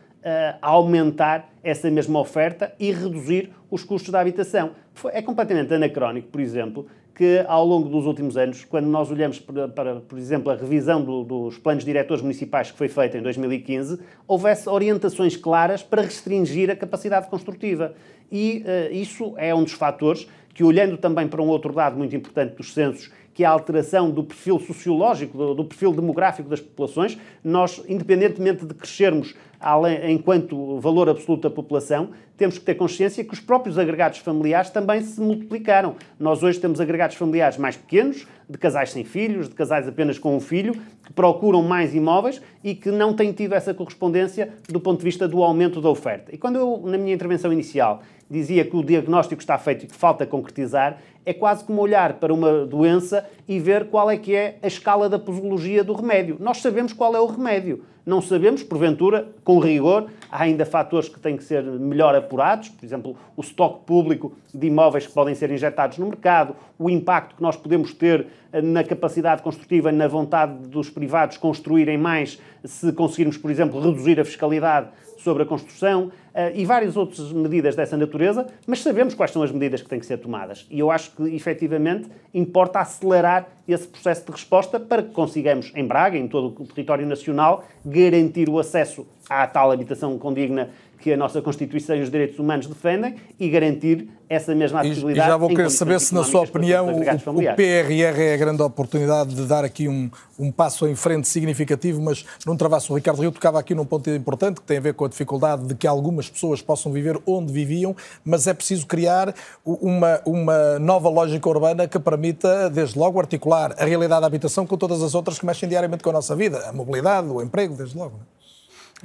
aumentar essa mesma oferta e reduzir os custos da habitação. É completamente anacrónico, por exemplo, que ao longo dos últimos anos, quando nós olhamos para, para por exemplo, a revisão do, dos planos diretores municipais que foi feita em 2015, houvesse orientações claras para restringir a capacidade construtiva. E uh, isso é um dos fatores que, olhando também para um outro dado muito importante dos censos, que é a alteração do perfil sociológico, do, do perfil demográfico das populações, nós, independentemente de crescermos além, enquanto valor absoluto da população, temos que ter consciência que os próprios agregados familiares também se multiplicaram. Nós hoje temos agregados familiares mais pequenos, de casais sem filhos, de casais apenas com um filho, que procuram mais imóveis e que não têm tido essa correspondência do ponto de vista do aumento da oferta. E quando eu, na minha intervenção inicial, dizia que o diagnóstico está feito e que falta concretizar, é quase como olhar para uma doença e ver qual é que é a escala da posologia do remédio. Nós sabemos qual é o remédio. Não sabemos, porventura, com rigor, há ainda fatores que têm que ser melhor apurados, por exemplo, o estoque público de imóveis que podem ser injetados no mercado, o impacto que nós podemos ter eh, na capacidade construtiva, na vontade dos privados construírem mais, se conseguirmos, por exemplo, reduzir a fiscalidade sobre a construção e várias outras medidas dessa natureza, mas sabemos quais são as medidas que têm que ser tomadas. E eu acho que, efetivamente, importa acelerar esse processo de resposta para que consigamos, em Braga, em todo o território nacional, garantir o acesso à tal habitação condigna que a nossa Constituição e os direitos humanos defendem e garantir essa mesma acessibilidade. E já vou querer saber se, na sua opinião, o, o, PRR é a grande oportunidade de dar aqui um, um passo em frente significativo, mas não travasse o Ricardo Rio tocava aqui num ponto importante que tem a ver com a dificuldade de que algumas pessoas possam viver onde viviam, mas é preciso criar uma, uma nova lógica urbana que permita, desde logo, articular a realidade da habitação com todas as outras que mexem diariamente com a nossa vida, a mobilidade, o emprego, desde logo. É?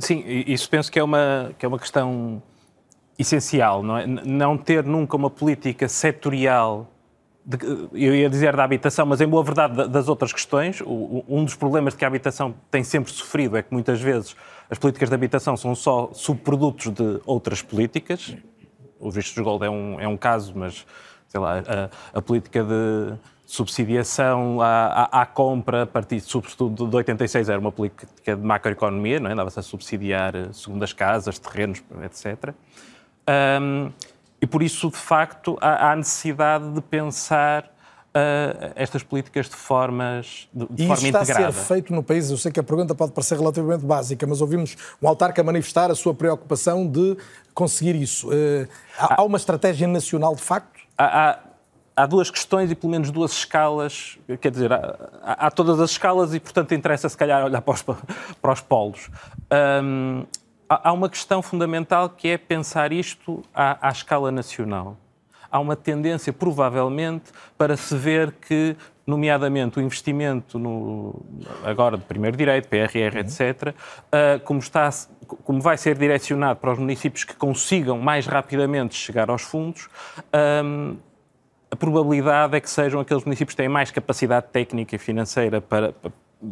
Sim, isso penso que é uma, que é uma questão essencial, não é? Não ter nunca uma política setorial, de, eu ia dizer da habitação, mas em boa verdade das outras questões. um dos problemas que a habitação tem sempre sofrido é que muitas vezes as políticas de habitação são só subprodutos de outras políticas. O visto de gold é um, é um caso, mas sei lá, a, a política de subsidiação à, à, à, compra, a partir, sobretudo de 86, era uma política de macroeconomia, não é? dava-se a subsidiar eh, segundas casas, terrenos, etc. Um, e por isso, de facto, há, há necessidade de pensar uh, estas políticas de, formas, de, de e forma integrada. está a ser feito no país. Eu sei que a pergunta pode parecer relativamente básica, mas ouvimos um autarca manifestar a sua preocupação de conseguir isso. Uh, há, há, uma estratégia nacional, de facto? Há, há há duas questões e pelo menos duas escalas, quer dizer, há, há todas as escalas e, portanto, interessa se calhar olhar para os, para os polos. Um, há uma questão fundamental que é pensar isto à, à escala nacional. Há uma tendência, provavelmente, para se ver que, nomeadamente, o investimento no, agora de primeiro direito, PRR, uhum. etc., uh, como, está, como vai ser direcionado para os municípios que consigam mais rapidamente chegar aos fundos, um, a probabilidade é que sejam aqueles municípios que têm mais capacidade técnica e financeira para,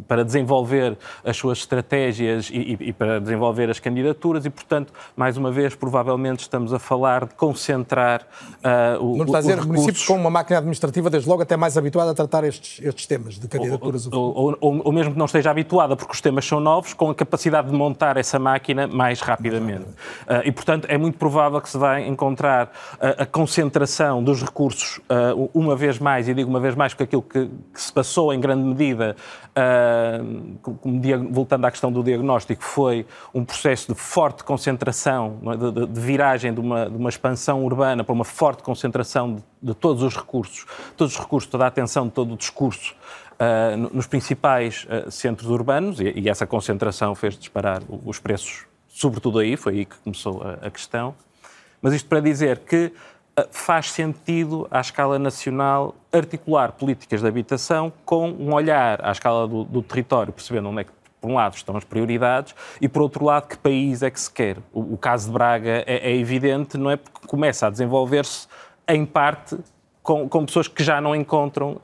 para desenvolver as suas estratégias e, e, para desenvolver as candidaturas e, portanto, mais uma vez, provavelmente estamos a falar de concentrar uh, o, Não está a dizer recursos... municípios com uma máquina administrativa, desde logo, até mais habituada a tratar estes, estes temas de candidaturas. Ou, ou, ou, ou, mesmo que não esteja habituada, porque os temas são novos, com a capacidade de montar essa máquina mais rapidamente. Uh, e, portanto, é muito provável que se vai encontrar a, a concentração dos recursos, uh, uma vez mais, e digo uma vez mais, porque aquilo que, que se passou em grande medida uh, voltando à questão do diagnóstico, foi um processo de forte concentração, é? de, de, de viragem de uma, de uma, expansão urbana para uma forte concentração de, todos os recursos, todos os recursos, toda a atenção, todo o discurso uh, nos principais uh, centros urbanos e, e, essa concentração fez disparar os preços, sobretudo aí, foi aí que começou a, a questão. Mas isto para dizer que faz sentido, à escala nacional, articular políticas de habitação com um olhar à escala do, do território, percebendo onde é que por um lado estão as prioridades e por outro lado que país é que se quer. O, o caso de Braga é, é, evidente, não é porque começa a desenvolver-se em parte com, com, pessoas que já não encontram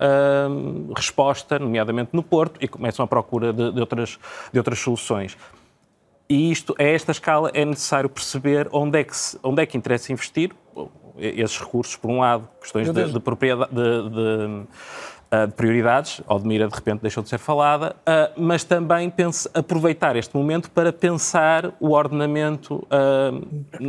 hum, resposta, nomeadamente no Porto, e começam a procura de, de, outras, de outras soluções. E isto, a esta escala, é necessário perceber onde é que, se, onde é que interessa investir, esses recursos, por um lado, questões de, de, propriedade, de, de de prioridades, Odmira de repente deixou de ser falada, mas também pense, aproveitar este momento para pensar o ordenamento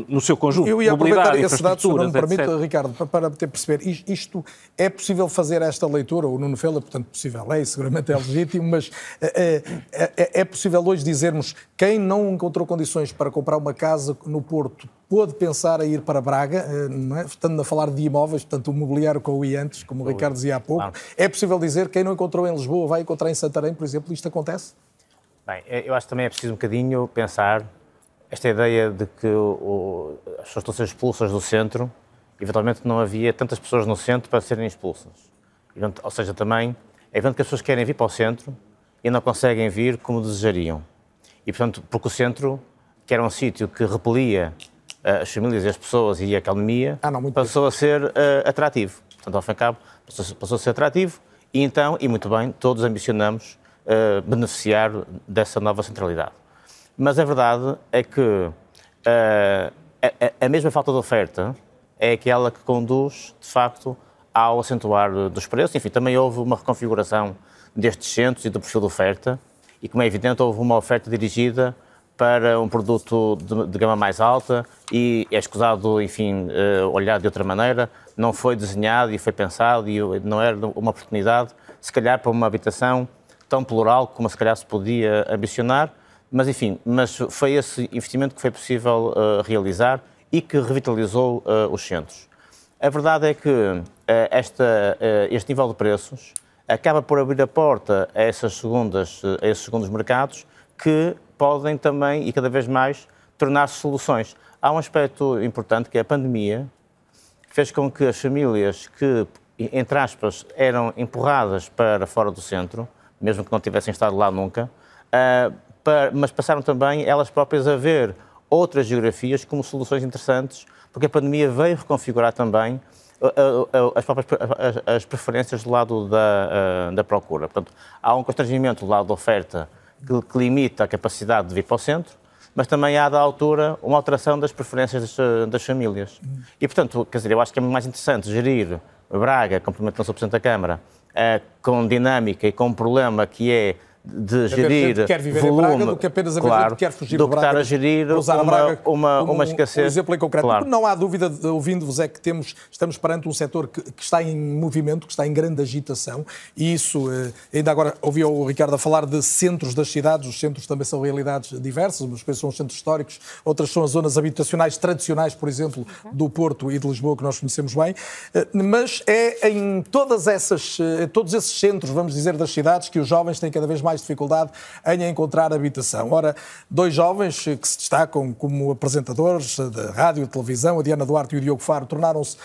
no seu conjunto. Eu ia aproveitar esse dado, se não me permite. Ricardo, para ter perceber, isto é possível fazer esta leitura, o Nuno Fela, portanto, possível é, seguramente é legítimo, mas é, é, é possível hoje dizermos quem não encontrou condições para comprar uma casa no Porto pôde pensar a ir para Braga, eh, é? estando a falar de imóveis, portanto, o mobiliário que eu ia antes, como o Ricardo dizia há pouco. Claro. É possível dizer que quem não encontrou em Lisboa vai encontrar em Santarém, por exemplo? Isto acontece? Bem, eu acho que também é preciso um bocadinho pensar esta ideia de que o, as pessoas estão a ser expulsas do centro, eventualmente não havia tantas pessoas no centro para serem expulsas. Ou seja, também é evidente que as pessoas querem vir para o centro e não conseguem vir como desejariam. E, portanto, porque o centro, que era um sítio que repelia as famílias as pessoas e a economia, ah, não, passou bem. a ser uh, atrativo. Portanto, ao fim e cabo, passou, passou, a ser atrativo e então, e muito bem, todos ambicionamos uh, beneficiar dessa nova centralidade. Mas a verdade é que uh, a, a, mesma falta de oferta é aquela que conduz, de facto, ao acentuar dos preços. Enfim, também houve uma reconfiguração destes centros e do perfil de oferta e, como é evidente, houve uma oferta dirigida para um produto de, de, gama mais alta e é escusado, enfim, uh, olhar de outra maneira. Não foi desenhado e foi pensado e não era uma oportunidade, se calhar, para uma habitação tão plural como se calhar se podia ambicionar. Mas, enfim, mas foi esse investimento que foi possível uh, realizar e que revitalizou uh, os centros. A verdade é que esta, este nível de preços acaba por abrir a porta a, essas segundas, a esses segundos mercados que podem também, e cada vez mais, tornar-se soluções. Há um aspecto importante que é a pandemia fez com que as famílias que, entre aspas, eram empurradas para fora do centro, mesmo que não tivessem estado lá nunca, uh, para, mas passaram também elas próprias a ver outras geografias como soluções interessantes, porque a pandemia veio reconfigurar também ah, ah, as próprias as preferências do lado da, da procura. Portanto, há um constrangimento do lado da oferta que, que limita a capacidade de vir para o centro, mas também há da altura uma alteração das preferências das, das, famílias. E, portanto, quer dizer, eu acho que é mais interessante gerir Braga, complementando o Sr. Presidente da Câmara, eh, com dinâmica e com um problema que é de gerir que quer viver volume, em Braga do que apenas a claro, que quer fugir do que Braga, estar a gerir uma, Braga uma, uma escassez. Um exemplo em concreto. Claro. Não há dúvida, ouvindo-vos, é que temos, estamos perante um setor que, que, está em movimento, que está em grande agitação, e isso, eh, ainda agora ouvi o Ricardo a falar de centros das cidades, os centros também são realidades diversas, umas coisas são os centros históricos, outras são as zonas habitacionais tradicionais, por exemplo, do Porto e de Lisboa, que nós conhecemos bem, eh, mas é em todas essas, eh, todos esses centros, vamos dizer, das cidades, que os jovens têm cada vez mais mais dificuldade em encontrar habitação. Ora, dois jovens que se destacam como apresentadores de rádio e televisão, a Diana Duarte e o Diogo Faro, tornaram-se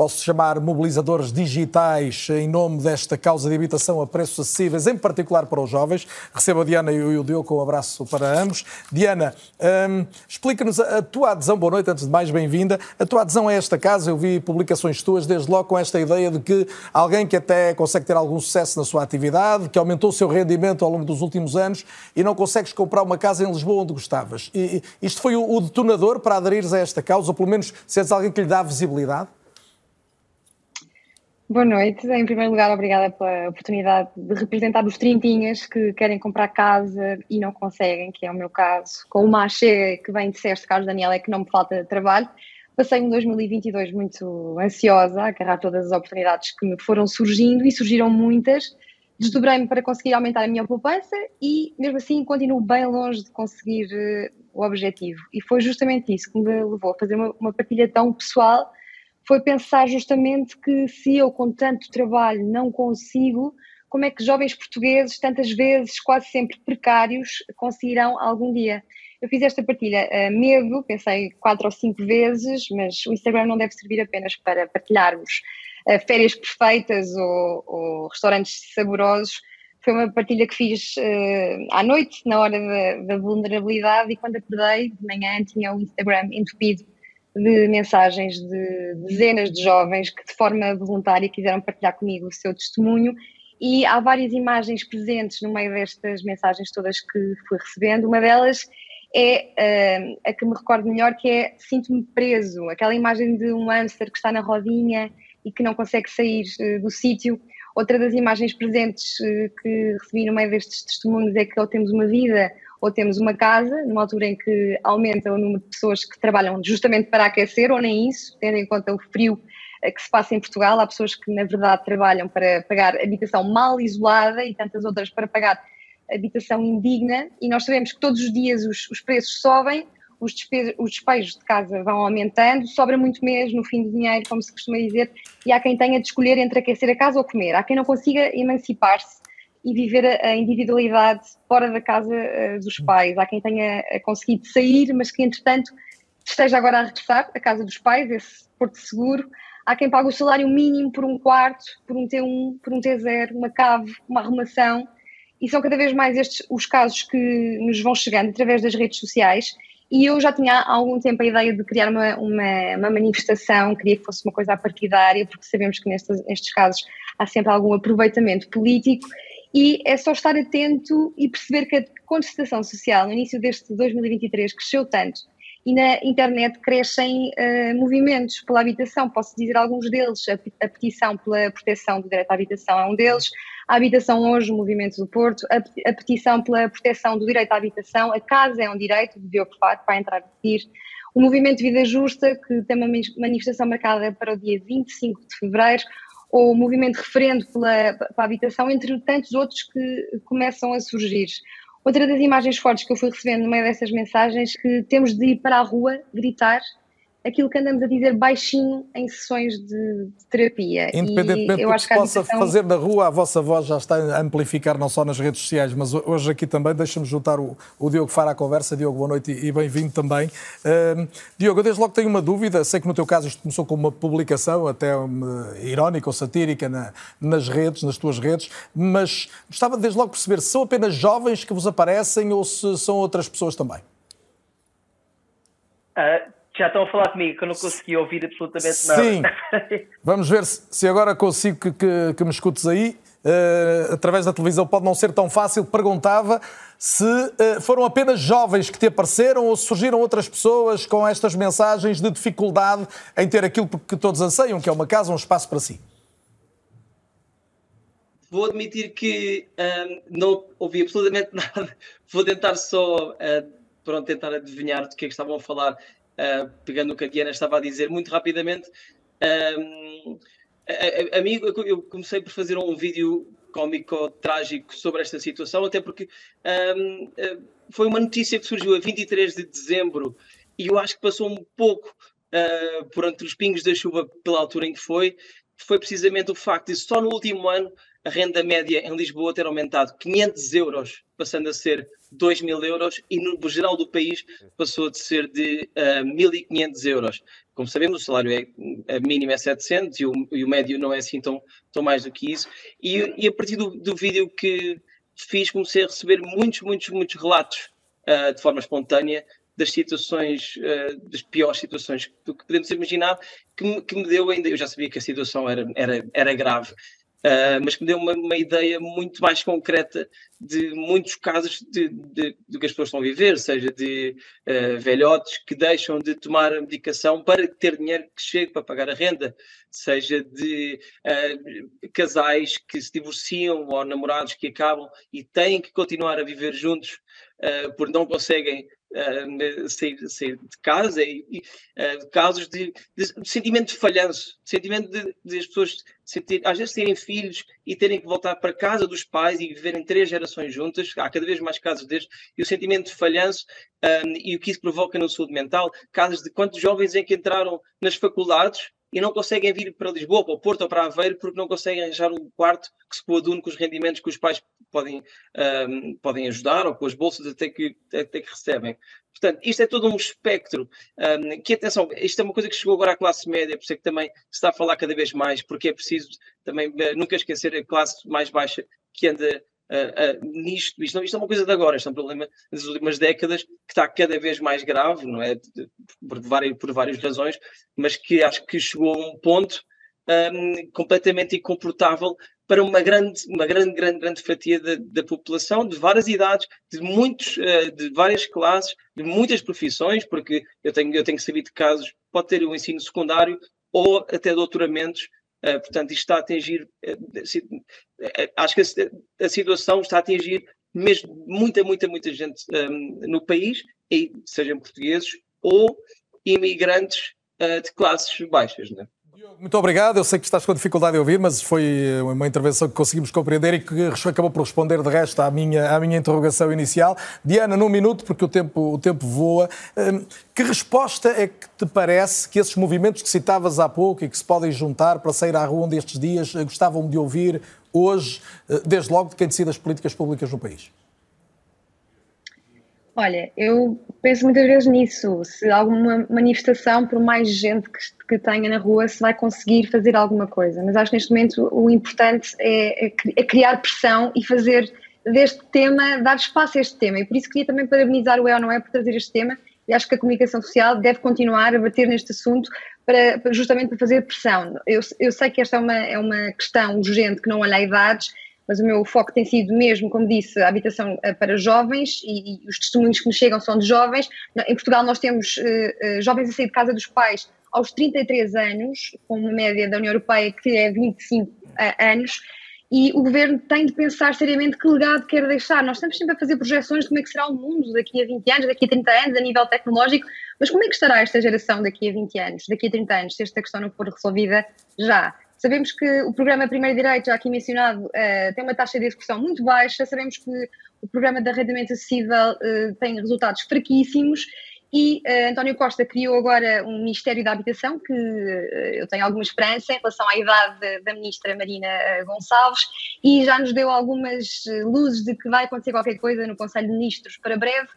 posso chamar mobilizadores digitais em nome desta causa de habitação a preços acessíveis, em particular para os jovens. Recebo a Diana e o Diogo com um abraço para ambos. Diana, hum, explica-nos a tua adesão, boa noite, antes de mais, bem-vinda. A tua adesão a esta casa, eu vi publicações tuas desde logo com esta ideia de que alguém que até consegue ter algum sucesso na sua atividade, que aumentou o seu rendimento ao longo dos últimos anos e não consegues comprar uma casa em Lisboa onde gostavas. E isto foi o detonador para aderires a esta causa, ou pelo menos seres alguém que lhe dá visibilidade? Boa noite. Em primeiro lugar, obrigada pela oportunidade de representar os trintinhas que querem comprar casa e não conseguem, que é o meu caso. Com uma chega que vem de Sérgio Carlos Daniel é que não me falta trabalho. Passei um 2022 muito ansiosa, a agarrar todas as oportunidades que me foram surgindo e surgiram muitas. Desdobrei-me para conseguir aumentar a minha poupança e, mesmo assim, continuo bem longe de conseguir uh, o objetivo. E foi justamente isso que me levou a fazer uma, uma partilha tão pessoal foi pensar justamente que se eu com tanto trabalho não consigo, como é que jovens portugueses, tantas vezes, quase sempre precários, conseguirão algum dia? Eu fiz esta partilha a medo, pensei quatro ou cinco vezes, mas o Instagram não deve servir apenas para partilharmos uh, férias perfeitas ou, ou, restaurantes saborosos. Foi uma partilha que fiz uh, à noite, na hora da, da vulnerabilidade, e quando acordei de manhã tinha o Instagram entupido de mensagens de dezenas de jovens que de forma voluntária quiseram partilhar comigo o seu testemunho e há várias imagens presentes no meio destas mensagens todas que fui recebendo. Uma delas é uh, a que me recordo melhor, que é sinto-me preso, aquela imagem de um hamster que está na rodinha e que não consegue sair uh, do sítio. Outra das imagens presentes uh, que recebi no meio destes testemunhos é que ou temos uma vida ou temos uma casa, numa altura em que aumenta o número de pessoas que trabalham justamente para aquecer, ou nem isso, tendo em conta o frio eh, que se passa em Portugal. Há pessoas que, na verdade, trabalham para pagar habitação mal isolada e tantas outras para pagar habitação indigna. E nós sabemos que todos os dias os, os preços sobem, os, os despejos de casa vão aumentando, sobra muito mês no fim do dinheiro, como se costuma dizer, e há quem tenha de escolher entre aquecer a casa ou comer. Há quem não consiga emancipar-se e viver a, individualidade fora da casa uh, dos pais. Há quem tenha eh, conseguido sair, mas que entretanto esteja agora a regressar à casa dos pais, esse porto seguro. Há quem pague o salário mínimo por um quarto, por um T1, por um T0, uma cave, uma arrumação. E são cada vez mais estes os casos que nos vão chegando através das redes sociais. E eu já tinha há algum tempo a ideia de criar uma, uma, uma manifestação, queria que fosse uma coisa partidária, porque sabemos que nestes, nestes casos há sempre algum aproveitamento político e é só estar atento e perceber que a contestação social no início deste 2023 cresceu tanto e na internet crescem uh, movimentos pela habitação. Posso dizer alguns deles. A, a, petição pela proteção do direito à habitação é um deles. A habitação hoje, o movimento do Porto. A, a petição pela proteção do direito à habitação. A casa é um direito, de Diogo Faro, vai entrar a seguir. O movimento Vida Justa, que tem uma manifestação marcada para o dia 25 de fevereiro o movimento referendo pela, pela habitação, entre tantos outros que começam a surgir. Outra das imagens fortes que eu fui recebendo no meio dessas mensagens que temos de ir para a rua gritar aquilo que andamos a dizer baixinho em sessões de, de terapia. Independentemente do que se possa habitação... fazer na rua, a vossa voz já está a amplificar não só nas redes sociais, mas hoje aqui também, deixa-me juntar o, o, Diogo Fara à conversa. Diogo, boa noite e, e bem-vindo também. Uh, Diogo, eu desde logo tenho uma dúvida, sei que no teu caso isto começou com uma publicação até uma, irónica ou satírica na, nas redes, nas tuas redes, mas gostava desde logo perceber se são apenas jovens que vos aparecem ou se são outras pessoas também. Uh já estão a falar comigo, que eu não consegui ouvir absolutamente nada. Sim. [laughs] Vamos ver se, se agora consigo que, que, que me escutes aí. Uh, através da televisão pode não ser tão fácil. Perguntava se uh, foram apenas jovens que te apareceram ou se surgiram outras pessoas com estas mensagens de dificuldade em ter aquilo que todos anseiam, que é uma casa, um espaço para si. Vou admitir que uh, não ouvi absolutamente [laughs] nada. Vou tentar só pronto, tentar adivinhar do que é que estavam a falar uh, pegando o que a Diana estava a dizer, muito rapidamente, amigo, eu comecei por fazer um vídeo cómico trágico sobre esta situação, até porque um, foi uma notícia que surgiu a 23 de dezembro e eu acho que passou um pouco uh, por entre os pingos da chuva pela altura em que foi, foi precisamente o facto de só no último ano a renda média em Lisboa ter aumentado 500 euros, passando a ser 2 mil euros, e no geral do país passou de ser de uh, ah, 1.500 euros. como sabemos, o salário é, mínimo é 700 e o, e o médio não é assim tão, tão mais do que isso. E, e a partir do, do vídeo que fiz, comecei a receber muitos, muitos, muitos relatos uh, de forma espontânea das situações, uh, das piores situações que podemos imaginar, que me, que me deu ainda, eu já sabia que a situação era, era, era grave, Uh, mas que me deu uma, uma, ideia muito mais concreta de muitos casos de, de, de que as pessoas estão a viver, seja de uh, velhotes que deixam de tomar a medicação para ter dinheiro que chegue para pagar a renda, seja de uh, casais que se divorciam ou namorados que acabam e têm que continuar a viver juntos porque não conseguem uh, sair, sair, de casa e, uh, casos de, de, de, sentimento de falhanço, sentimento de, de as pessoas sentir, às vezes terem filhos e terem que voltar para casa dos pais e viverem três gerações juntas, há cada vez mais casos destes, e o sentimento de falhanço um, e o que isso provoca na saúde mental, casos de quantos jovens em que entraram nas faculdades e não conseguem vir para Lisboa, para o Porto ou para Aveiro porque não conseguem arranjar um quarto que se coadune com os rendimentos que os pais podem, um, podem ajudar ou com as bolsas até que, até que recebem. Portanto, isto é todo um espectro um, que, atenção, isto é uma coisa que chegou agora à classe média, por isso é que também se está a falar cada vez mais, porque é preciso também uh, nunca esquecer a classe mais baixa que anda uh, uh, nisto. Isto não, isto é uma coisa de agora, isto é um problema das últimas décadas que está cada vez mais grave, não é? Por, várias, por várias razões, mas que acho que chegou a um ponto um, completamente incomportável para uma grande, uma grande, grande, grande fatia da, da população, de várias idades, de muitos, uh, de várias classes, de muitas profissões, porque eu tenho, eu tenho sabido de casos, pode ter o um ensino secundário ou até doutoramentos, uh, portanto, isto está a atingir, uh, acho que a, a, situação está a atingir mesmo muita, muita, muita gente um, no país, e sejam portugueses ou imigrantes de classes baixas, não é? Muito obrigado. Eu sei que estás com dificuldade de ouvir, mas foi uma intervenção que conseguimos compreender e que acabou por responder de resto à minha, à minha interrogação inicial. Diana, num minuto, porque o tempo, o tempo voa. Hum, que resposta é que te parece que esses movimentos que citavas há pouco e que se podem juntar para sair à rua um destes dias gostavam de ouvir hoje, eh, desde logo de quem decide as políticas públicas no país? Olha, eu penso muitas vezes nisso. Se alguma manifestação, por mais gente que, que tenha na rua, se vai conseguir fazer alguma coisa. Mas acho que neste momento o importante é, é, é criar pressão e fazer deste tema, dar espaço a este tema. E por isso queria também parabenizar o É ou Não É por trazer este tema. E acho que a comunicação social deve continuar a bater neste assunto para, justamente para fazer pressão. Eu, eu sei que esta é uma, é uma questão urgente que não olha a idades mas o meu foco tem sido mesmo, como disse, a habitação eh, para jovens e, e os testemunhos que me chegam são de jovens. Em Portugal nós temos uh, uh, jovens a sair de casa dos pais aos 33 anos, com uma média da União Europeia que é 25 anos, e o governo tem de pensar seriamente que legado quer deixar. Nós estamos sempre a fazer projeções de como é que será o mundo daqui a 20 anos, daqui a 30 anos, a nível tecnológico, mas como é que estará esta geração daqui a 20 anos, daqui a 30 anos, se esta questão não for resolvida já? Sabemos que o programa Primeiro Direito, já aqui mencionado, uh, tem uma taxa de execução muito baixa, sabemos que o programa de arrendamento acessível uh, tem resultados fraquíssimos. E uh, António Costa criou agora um Ministério da Habitação, que eu tenho alguma esperança em relação à idade da ministra Marina Gonçalves, e já nos deu algumas luzes de que vai acontecer qualquer coisa no Conselho de Ministros para breve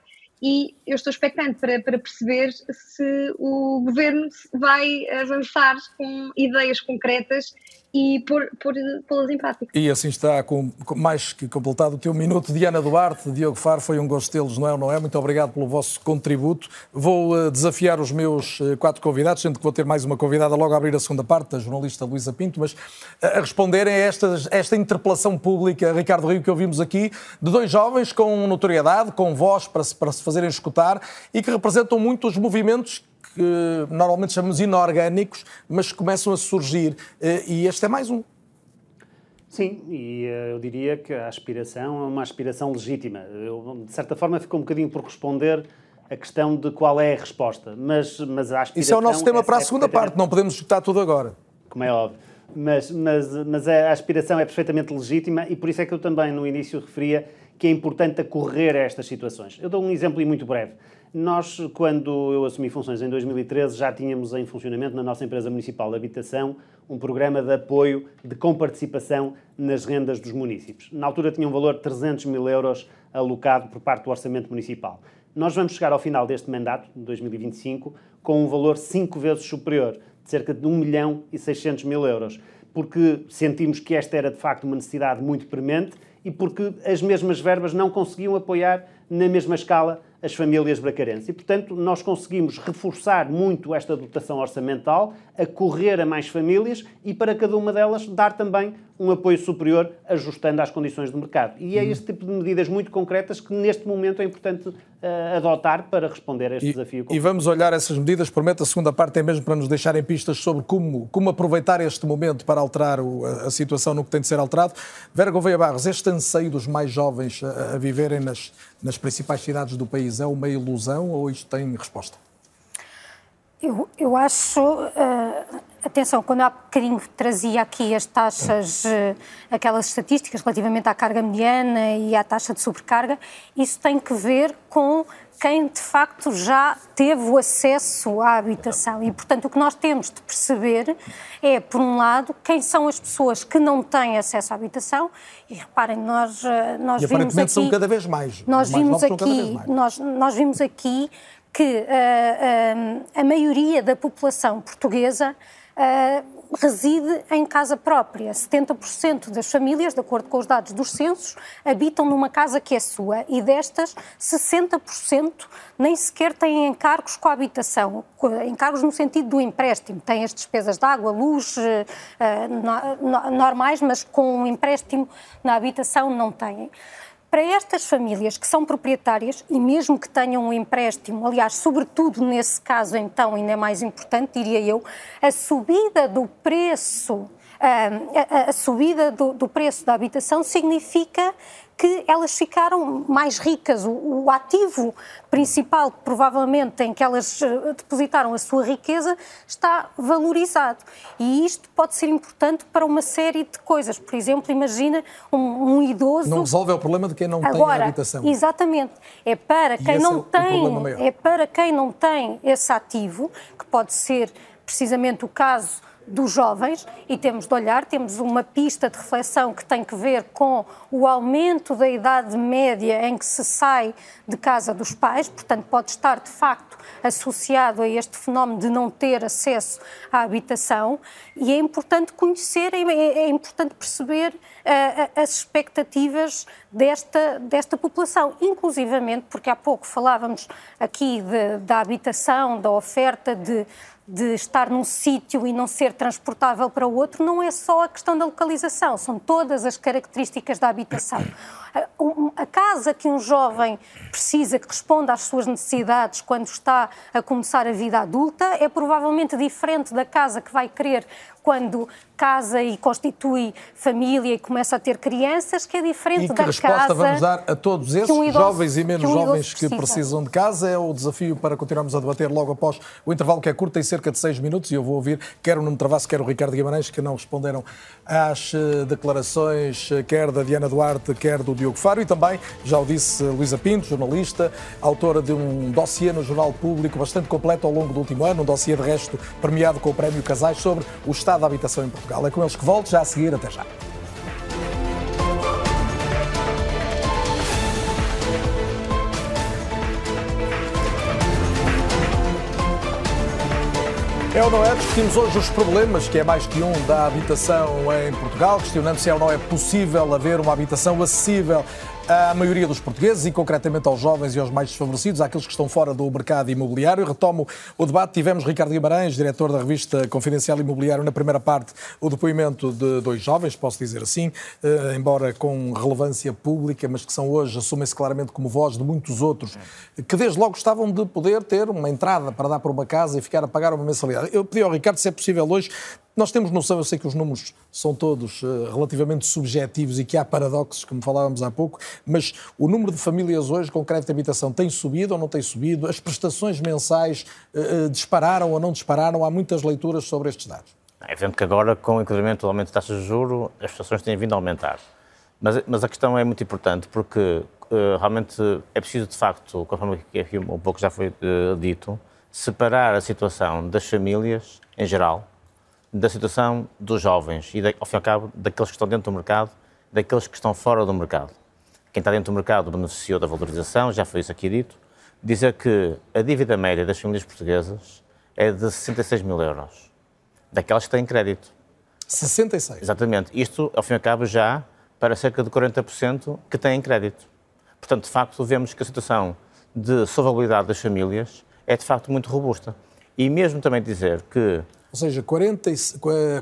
e eu estou expectante para, para perceber se o governo vai avançar com ideias concretas e pô-las em prática. E assim está, com, com, mais que completado o teu minuto. Diana Duarte, Diogo Faro, foi um gosto tê-los, não é ou não é? Muito obrigado pelo vosso contributo. Vou uh, desafiar os meus uh, quatro convidados, sendo que vou ter mais uma convidada logo a abrir a segunda parte, a jornalista Luísa Pinto, mas uh, a responderem a esta, esta interpelação pública, Ricardo Rio, que ouvimos aqui, de dois jovens com notoriedade, com voz para se, para se fazerem escutar e que representam muito os movimentos que normalmente chamamos inorgânicos, mas que começam a surgir. Eh, e este é mais um. Sim, e eh, eu diria que a aspiração é uma aspiração legítima. Eu, de certa forma, ficou um bocadinho por responder a questão de qual é a resposta, mas, mas a aspiração... Isso é o nosso tema é, para a segunda parte, não podemos escutar tudo agora. Como é óbvio. Mas, mas, mas a aspiração é perfeitamente legítima e por isso é que eu também no início referia que é importante acorrer a estas situações. Eu dou um exemplo muito breve. Nós, quando eu assumi funções em 2013, já tínhamos em funcionamento na nossa empresa municipal de habitação um programa de apoio de comparticipação nas rendas dos municípios. Na altura tinha um valor de 300 mil euros alocado por parte do orçamento municipal. nós vamos chegar ao final deste mandato, de 2025, com um valor cinco vezes superior, de cerca de 1 milhão e 600 mil euros, porque sentimos que esta era de facto uma necessidade muito premente e porque as mesmas verbas não conseguiam apoiar na mesma escala as famílias bracarenses. E, portanto, nós conseguimos reforçar muito esta dotação orçamental, a correr a mais famílias e para cada uma delas dar também um apoio superior, ajustando às condições do mercado. E é este tipo de medidas muito concretas que neste momento é importante uh, adotar para responder a este e, desafio. E vamos olhar essas medidas. Prometo, a segunda parte é mesmo para nos deixarem pistas sobre como, como aproveitar este momento para alterar o, a, a, situação no que tem de ser alterado. Vera Gouveia Barros, este anseio dos mais jovens a, a viverem nas, nas principais cidades do país é uma ilusão ou isto tem resposta? Eu, eu acho, uh, atenção, quando há bocadinho trazia aqui as taxas, uh, aquelas estatísticas relativamente à carga mediana e à taxa de sobrecarga, isso tem que ver com quem de facto já teve o acesso à habitação. E, portanto, o que nós temos de perceber é, por um lado, quem são as pessoas que não têm acesso à habitação. E reparem, nós, eh, nós e vimos aqui. são cada vez mais. Nós vimos aqui, nós, nós vimos aqui que uh, uh, a maioria da população portuguesa uh, reside em casa própria. 70% das famílias, de acordo com os dados dos censos, habitam numa casa que é sua e destas, 60% nem sequer têm encargos com a habitação, encargos no sentido do empréstimo. Têm as despesas de água, luz, normais, mas com um empréstimo na habitação não têm para estas famílias que são proprietárias e mesmo que tenham um empréstimo, aliás, sobretudo nesse caso, então, ainda é mais importante, diria eu, a subida do preço. A, a, a subida do, do preço da habitação significa que elas ficaram mais ricas. O, o, ativo principal, provavelmente, em que elas eh, depositaram a sua riqueza, está valorizado. E isto pode ser importante para uma série de coisas. Por exemplo, imagina um, um idoso. Não resolve o problema de quem não Agora, tem habitação. Exatamente. É para quem não é tem. É para quem não tem esse ativo, que pode ser precisamente o caso dos jovens e temos de olhar, temos uma pista de reflexão que tem que ver com o aumento da idade média em que se sai de casa dos pais, portanto, pode estar de facto associado a este fenómeno de não ter acesso à habitação. E é importante conhecer, é, é importante perceber uh, as expectativas desta, desta população, inclusivamente, porque há pouco falávamos aqui de, da habitação, da oferta de de estar num sítio e não ser transportável para o outro não é só a questão da localização, são todas as características da habitação. A casa que um jovem precisa, que responda às suas necessidades quando está a começar a vida adulta, é provavelmente diferente da casa que vai querer quando casa e constitui família e começa a ter crianças, que é diferente e que da resposta casa. vamos dar a todos esses um idoso, jovens e menos que um jovens que precisam de casa? É o desafio para continuarmos a debater logo após o intervalo que é curto, tem cerca de seis minutos, e eu vou ouvir quer o Nuno Travasso, quer o Ricardo Guimarães, que não responderam às eh, declarações, eh, quer da Diana Duarte, quer do Diogo Faro, e também, já o disse, Luísa Pinto, jornalista, autora de um dossiê no Jornal Público bastante completo ao longo do último ano, um dossiê de resto premiado com o Prémio Casais sobre o estado estado da habitação em Portugal. É com eles que volto já a seguir. Até já. É ou não é? Discutimos hoje os problemas, que é mais que um, da habitação em Portugal, questionando se é ou não é possível haver uma habitação acessível à maioria dos portugueses e concretamente aos jovens e aos mais desfavorecidos, àqueles que estão fora do mercado imobiliário. Retomo o debate. Tivemos Ricardo Guimarães, diretor da revista Confidencial Imobiliário, na primeira parte, o depoimento de dois jovens, posso dizer assim, eh, embora com relevância pública, mas que são hoje, assumem-se claramente como voz de muitos outros, que desde logo gostavam de poder ter uma entrada para dar para uma casa e ficar a pagar uma mensalidade. Eu pedi ao Ricardo se é possível hoje nós temos noção, eu sei que os números são todos uh, relativamente subjetivos e que há paradoxos, como falávamos há pouco, mas o número de famílias hoje com crédito de habitação tem subido ou não tem subido? As prestações mensais uh, dispararam ou não dispararam? Há muitas leituras sobre estes dados. É evidente que agora, com o incremento do aumento de taxas de juros, as prestações têm vindo a aumentar. Mas, mas a questão é muito importante porque uh, realmente é preciso, de facto, conforme aqui um pouco já foi dito, separar a situação das famílias em geral da situação dos jovens e, ao fim e ao cabo, daqueles que estão dentro do mercado, daqueles que estão fora do mercado. Quem está dentro do mercado beneficiou da valorização, já foi isso aqui dito, dizer que a dívida média das famílias portuguesas é de 66 mil euros, daquelas que têm crédito. 66? Exatamente. Isto, ao fim e ao cabo, já para cerca de 40% que têm crédito. Portanto, de facto, vemos que a situação de solvabilidade das famílias é, de facto, muito robusta. E mesmo também dizer que ou seja, 40,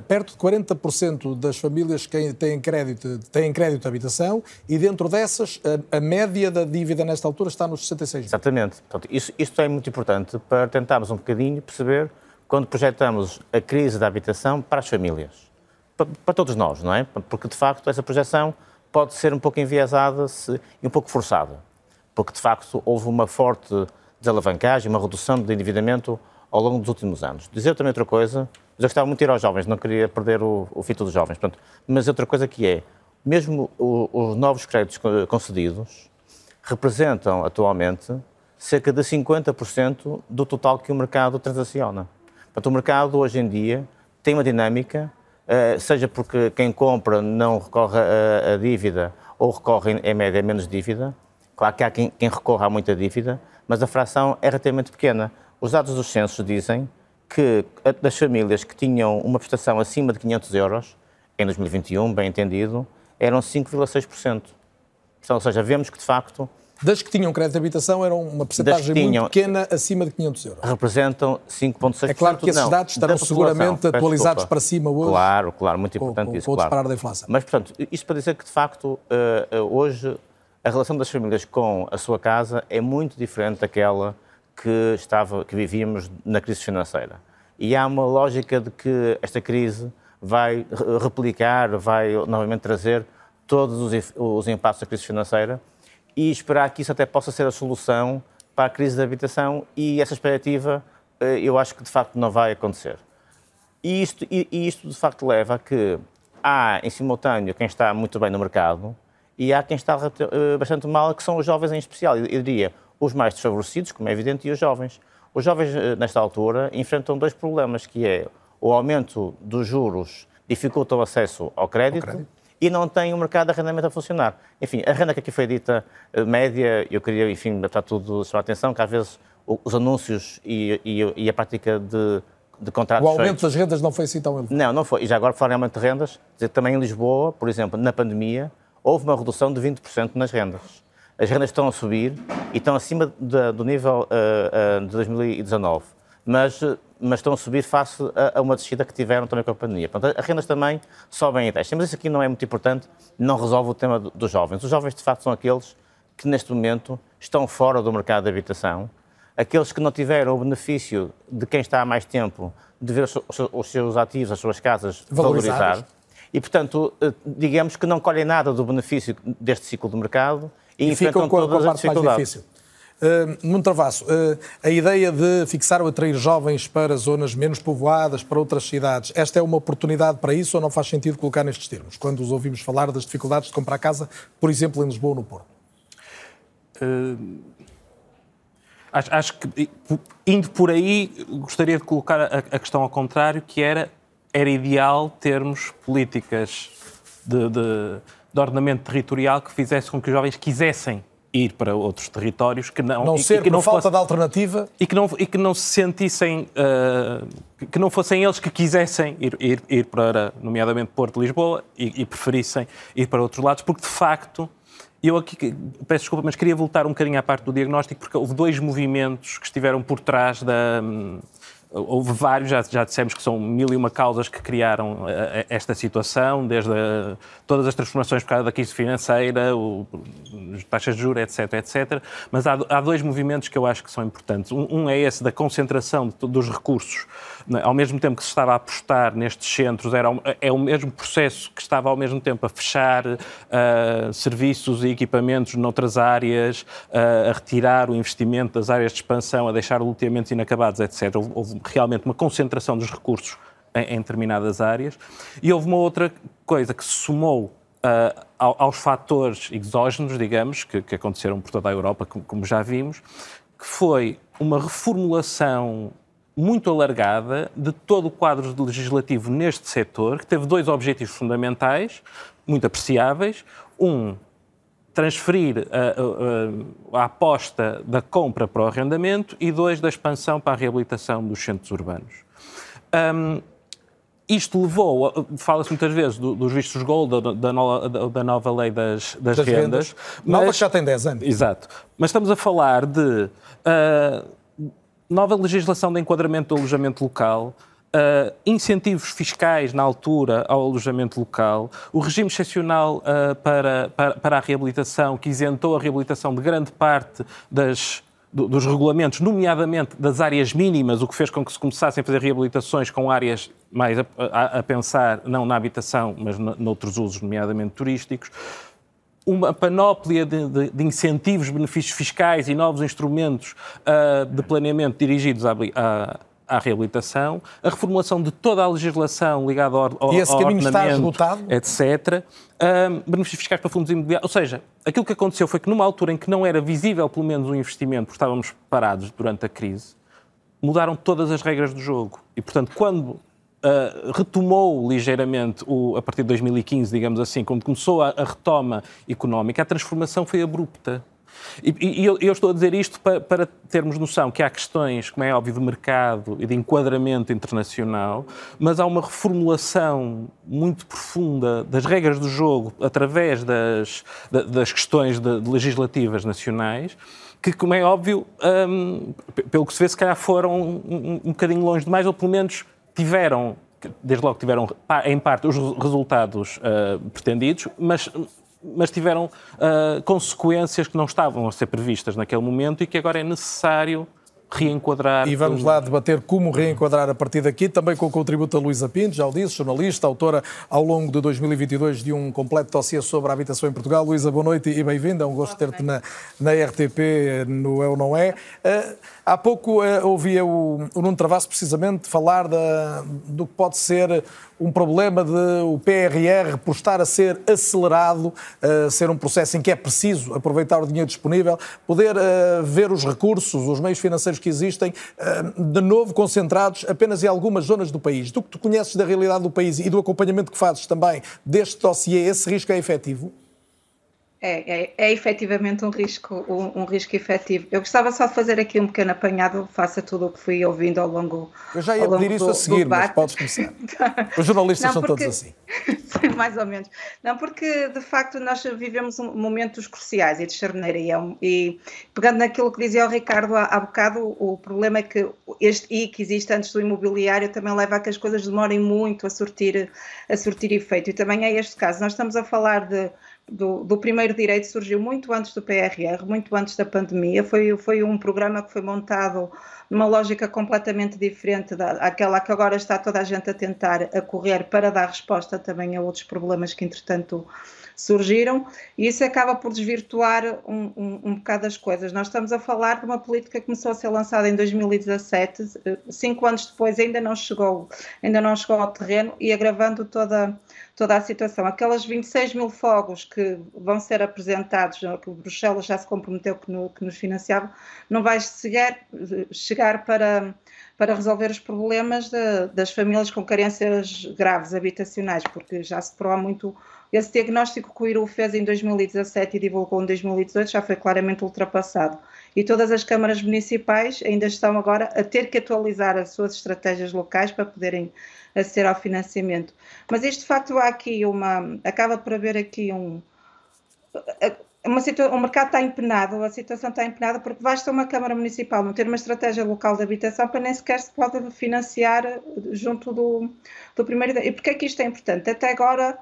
perto de 40% das famílias que têm crédito, têm crédito de habitação e dentro dessas a, a média da dívida nesta altura está nos 66 Exatamente. Portanto, isso, isto é muito importante para tentarmos um bocadinho perceber quando projetamos a crise da habitação para as famílias. Para, para todos nós, não é? Porque, de facto, essa projeção pode ser um pouco enviesada se, e um pouco forçada. Porque, de facto, houve uma forte desalavancagem, uma redução do endividamento ao longo dos últimos anos. Dizer também outra coisa, mas eu gostava muito de ir aos jovens, não queria perder o, o fito dos jovens. Portanto, mas outra coisa que é, mesmo o, os novos créditos concedidos representam atualmente cerca de 50% do total que o mercado transaciona. Portanto, o mercado hoje em dia tem uma dinâmica, eh, seja porque quem compra não recorre à dívida ou recorre em média menos dívida. Claro que há quem, quem recorra a muita dívida, mas a fração é relativamente pequena. Os dados dos censos dizem que das famílias que tinham uma prestação acima de 500 euros, em 2021, bem entendido, eram 5,6%. Ou seja, vemos que de facto. Das que tinham crédito de habitação eram uma porcentagem muito pequena, acima de 500 euros. Representam 5,6%. É claro que esses dados estarão seguramente atualizados para cima hoje. Claro, claro, muito importante com, isso. Com o claro. disparar da inflação. Mas, portanto, isto para dizer que de facto hoje a relação das famílias com a sua casa é muito diferente daquela que, estava, que vivíamos na crise financeira. E há uma lógica de que esta crise vai replicar, vai novamente trazer todos os, os impactos da crise financeira e esperar que isso até possa ser a solução para a crise da habitação e essa expectativa eh, eu acho que de facto não vai acontecer. E isto, e isto de facto leva a que há em simultâneo quem está muito bem no mercado e há quem está eh, bastante mal, que são os jovens em especial. Eu diria os mais desfavorecidos, como é evidente, e os jovens. Os jovens, eh, nesta altura, enfrentam dois problemas, que é o aumento dos juros dificulta o acesso ao crédito, crédito, e não tem o mercado de arrendamento a funcionar. Enfim, a renda que aqui foi dita, eh, média, eu queria, enfim, para tudo chamar a atenção, que às vezes os anúncios e, e, e a prática de, contratos O aumento feitos, das rendas não foi assim tão elevado? Não, não foi. E já agora, falar em aumento de rendas, dizer também em Lisboa, por exemplo, na pandemia, houve uma redução de 20% nas rendas as rendas estão a subir e estão acima de, do nível uh, uh, de 2019, mas, mas estão a subir face a, a, uma descida que tiveram também com a pandemia. Portanto, as rendas também sobem e descem, mas isso aqui não é muito importante, não resolve o tema dos jovens. Os jovens, de facto, são aqueles que neste momento estão fora do mercado de habitação, aqueles que não tiveram o benefício de quem está há mais tempo de ver os seus ativos, as suas casas valorizar. E, portanto, eh, digamos que não colhem nada do benefício deste ciclo de mercado e, e ficam com a, com a parte mais difícil. Uh, Nuno Travasso, uh, a ideia de fixar ou atrair jovens para zonas menos povoadas, para outras cidades, esta é uma oportunidade para isso ou não faz sentido colocar nestes termos, quando os ouvimos falar das dificuldades de comprar casa, por exemplo, em Lisboa ou no Porto? Uh, acho, acho, que, indo por aí, gostaria de colocar a, a, questão ao contrário, que era, era ideal termos políticas de, de de ordenamento territorial que fizesse com que os jovens quisessem ir para outros territórios que não não ser e, que não falta fosse, de alternativa? E que não e que não se sentissem uh, que não fossem eles que quisessem ir, ir, ir para nomeadamente Porto Lisboa e, e, preferissem ir para outros lados porque de facto eu aqui peço desculpa mas queria voltar um bocadinho à parte do diagnóstico porque houve dois movimentos que estiveram por trás da Houve vários, já, já dissemos que são mil e uma causas que criaram uh, esta situação, desde a, todas as transformações por causa da crise financeira, o, taxas de juros, etc, etc. Mas há, há, dois movimentos que eu acho que são importantes. Um, um é esse da concentração de, dos recursos? Ao mesmo tempo que se estava a apostar nestes centros, era, é o mesmo processo que estava ao mesmo tempo a fechar uh, serviços e equipamentos noutras áreas, uh, a retirar o investimento das áreas de expansão, a deixar loteamentos inacabados, etc. Houve, houve realmente uma concentração dos recursos em, em, determinadas áreas. E houve uma outra coisa que se somou uh, aos fatores exógenos, digamos, que, que, aconteceram por toda a Europa, como, como já vimos, que foi uma reformulação muito alargada de todo o quadro legislativo neste setor, que teve dois objetivos fundamentais, muito apreciáveis. Um, transferir a, a, a, aposta da compra para o arrendamento e dois, da expansão para a reabilitação dos centros urbanos. Um, isto levou, fala-se muitas vezes do, dos vistos gold, da, da, nova, da nova lei das, das, das rendas. rendas nova mas, que já tem 10 anos. Exato. Mas estamos a falar de uh, nova legislação de enquadramento do alojamento local, Uh, incentivos fiscais na altura ao alojamento local, o regime excepcional uh, para, para, para, a reabilitação, que isentou a reabilitação de grande parte das, do, dos regulamentos, nomeadamente das áreas mínimas, o que fez com que se começassem a fazer reabilitações com áreas mais a, a, a pensar, não na habitação, mas noutros usos, nomeadamente turísticos uma panóplia de, de, de, incentivos, benefícios fiscais e novos instrumentos uh, de planeamento dirigidos à, à reabilitação, a reformulação de toda a legislação ligada ao, ao, e esse caminho está esgotado? etc. Um, benefícios fiscais para fundos imobiliários. Ou seja, aquilo que aconteceu foi que numa altura em que não era visível pelo menos um investimento, porque estávamos parados durante a crise, mudaram todas as regras do jogo. E, portanto, quando Uh, retomou ligeiramente, o, a partir de 2015, digamos assim, quando começou a, a retoma económica, a transformação foi abrupta. E, e eu, eu, estou a dizer isto para, para, termos noção que há questões, como é óbvio, de mercado e de enquadramento internacional, mas há uma reformulação muito profunda das regras do jogo através das, das questões de, de legislativas nacionais que, como é óbvio, um, pelo que se vê, se calhar foram um, um bocadinho longe demais, ou pelo menos tiveram, desde logo tiveram, em parte, os resultados uh, pretendidos, mas mas tiveram uh, consequências que não estavam a ser previstas naquele momento e que agora é necessário reenquadrar. E vamos lá debater como reenquadrar a partir daqui, também com o contributo da Luísa Pinto, já o disse, jornalista, autora ao longo de 2022 de um completo dossiê sobre a habitação em Portugal. Luísa, boa noite e bem-vinda. É um gosto ter-te na, na RTP, no É ou Não É. Uh, há pouco uh, ouvia o, o Nuno Travasso precisamente falar da, do que pode ser um problema de o PRR, por estar a ser acelerado, uh, ser um processo em que é preciso aproveitar o dinheiro disponível, poder uh, ver os recursos, os meios financeiros que existem, de novo concentrados apenas em algumas zonas do país. Do que tu conheces da realidade do país e do acompanhamento que fazes também deste dossiê, esse risco é efetivo? É, é, é efetivamente um risco, um, um, risco efetivo. Eu gostava só de fazer aqui um pequeno apanhado, faça tudo o que fui ouvindo ao longo Eu já ia pedir isso do, a seguir, mas podes começar. Os jornalistas Não, são porque, todos assim. [laughs] mais ou menos. Não, porque de facto nós vivemos momentos cruciais e de charneira. E, é um, e pegando naquilo que dizia o Ricardo há, há bocado, o problema é que este I que existe antes do imobiliário também leva a que as coisas demorem muito a surtir, a surtir efeito. E também é este caso. Nós estamos a falar de do, do, primeiro direito surgiu muito antes do PRR, muito antes da pandemia. Foi, foi um programa que foi montado numa lógica completamente diferente daquela que agora está toda a gente a tentar a correr para dar resposta também a outros problemas que, entretanto, surgiram, e isso acaba por desvirtuar um, um, um bocado as coisas. Nós estamos a falar de uma política que começou a ser lançada em 2017, cinco anos depois ainda não chegou, ainda não chegou ao terreno e agravando toda, toda a situação. Aquelas 26 mil fogos que vão ser apresentados, que o Bruxelas já se comprometeu que, no, que nos financiava, não vai chegar, chegar para para resolver os problemas de, das famílias com carências graves habitacionais, porque já se prova muito esse diagnóstico que o IRU fez em 2017 e divulgou em 2018 já foi claramente ultrapassado. E todas as câmaras municipais ainda estão agora a ter que atualizar as suas estratégias locais para poderem aceder ao financiamento. Mas isto, de facto, há aqui uma. acaba por haver aqui um. Situa o mercado está empenado, a situação está empenada porque basta uma Câmara Municipal não ter uma estratégia local de habitação para nem sequer se pode financiar junto do, do primeiro. E porquê é que isto é importante? Até agora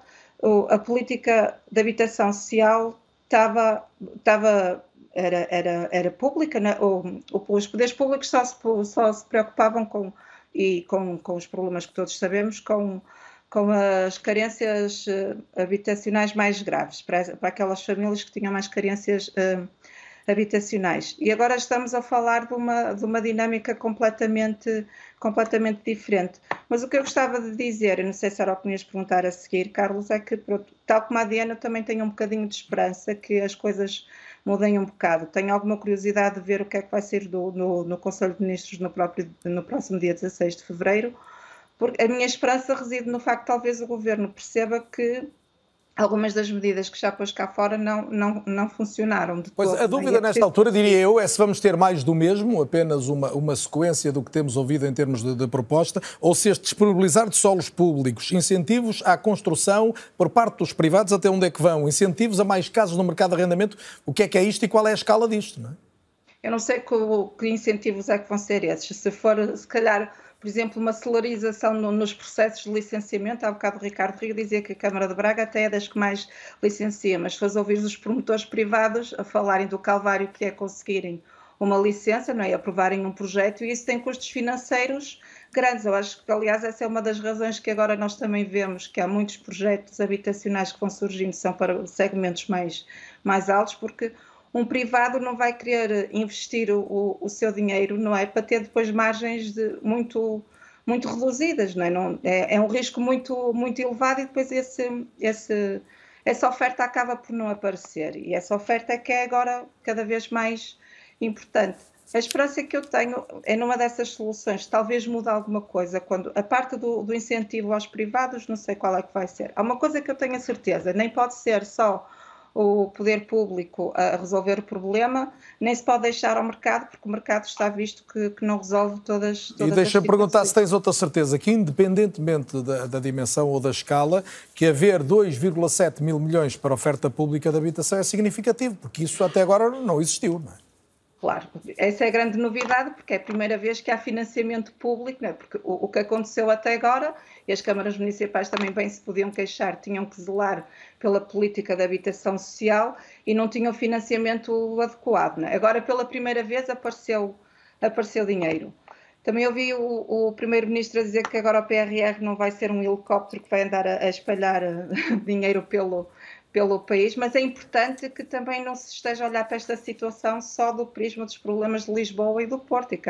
a política de habitação social estava, estava era, era, era pública, né? os poderes públicos só se, só se preocupavam com, e com, com os problemas que todos sabemos, com, com as carências eh, habitacionais mais graves, para, para aquelas famílias que tinham mais carências uh, habitacionais. E agora estamos a falar de uma, de uma dinâmica completamente, completamente diferente. Mas o que eu gostava de dizer, e não sei se era o que me ias perguntar a seguir, Carlos, é que, tal como a Diana, também tenho um bocadinho de esperança que as coisas mudem um bocado. Tenho alguma curiosidade de ver o que é que vai ser do, no, no Conselho de Ministros no, próprio, no próximo dia 16 de fevereiro, porque a minha esperança reside no facto talvez o governo perceba que algumas das medidas que já pôs cá fora não, não, não funcionaram. De pois todo, a dúvida é nesta altura, diria eu, é se vamos ter mais do mesmo, apenas uma, uma sequência do que temos ouvido em termos de, de proposta, ou se este disponibilizar de solos públicos, incentivos à construção por parte dos privados, até onde é que vão? Incentivos a mais casos no mercado de arrendamento, o que é que é isto e qual é a escala disto? Não é? Eu não sei que, que incentivos é que vão ser esses. Se for, se calhar por exemplo, uma celerização no, nos processos de licenciamento. Há bocado o Ricardo Rio dizia que a Câmara de Braga até é das que mais licencia, mas faz ouvir os promotores privados a falarem do calvário que é conseguirem uma licença, não é? Aprovarem um projeto e isso tem custos financeiros grandes. Eu acho que, aliás, essa é uma das razões que agora nós também vemos que há muitos projetos habitacionais que vão surgindo, são para segmentos mais, mais altos, porque um privado não vai querer investir o, o seu dinheiro, não é? Para ter depois margens de, muito, muito reduzidas, não é? Não, é? é? um risco muito, muito elevado e depois esse, esse, essa oferta acaba por não aparecer. E essa oferta é que é agora cada vez mais importante. A esperança que eu tenho é numa dessas soluções, talvez mude alguma coisa, quando a parte do, do incentivo aos privados, não sei qual é que vai ser. Há uma coisa que eu tenho a certeza, nem pode ser só o poder público a resolver o problema, nem se pode deixar ao mercado, porque o mercado está visto que, que não resolve todas, todas E deixa-me perguntar se tens outra certeza que, independentemente da, da dimensão ou da escala, que haver 2,7 mil milhões para oferta pública de habitação é significativo, porque isso até agora não existiu, não é? Claro, essa é a grande novidade, porque é a primeira vez que há financiamento público, não é? porque o, o, que aconteceu até agora, e as câmaras municipais também bem se podiam queixar, tinham que zelar pela política de habitação social e não tinham financiamento adequado. É? Agora, pela primeira vez, apareceu, apareceu dinheiro. Também ouvi o, o Primeiro-Ministro dizer que agora o PRR não vai ser um helicóptero que vai andar a, a espalhar [laughs] dinheiro pelo, pelo país, mas é importante que também não se esteja a olhar para esta situação só do prisma dos problemas de Lisboa e do Porto e que,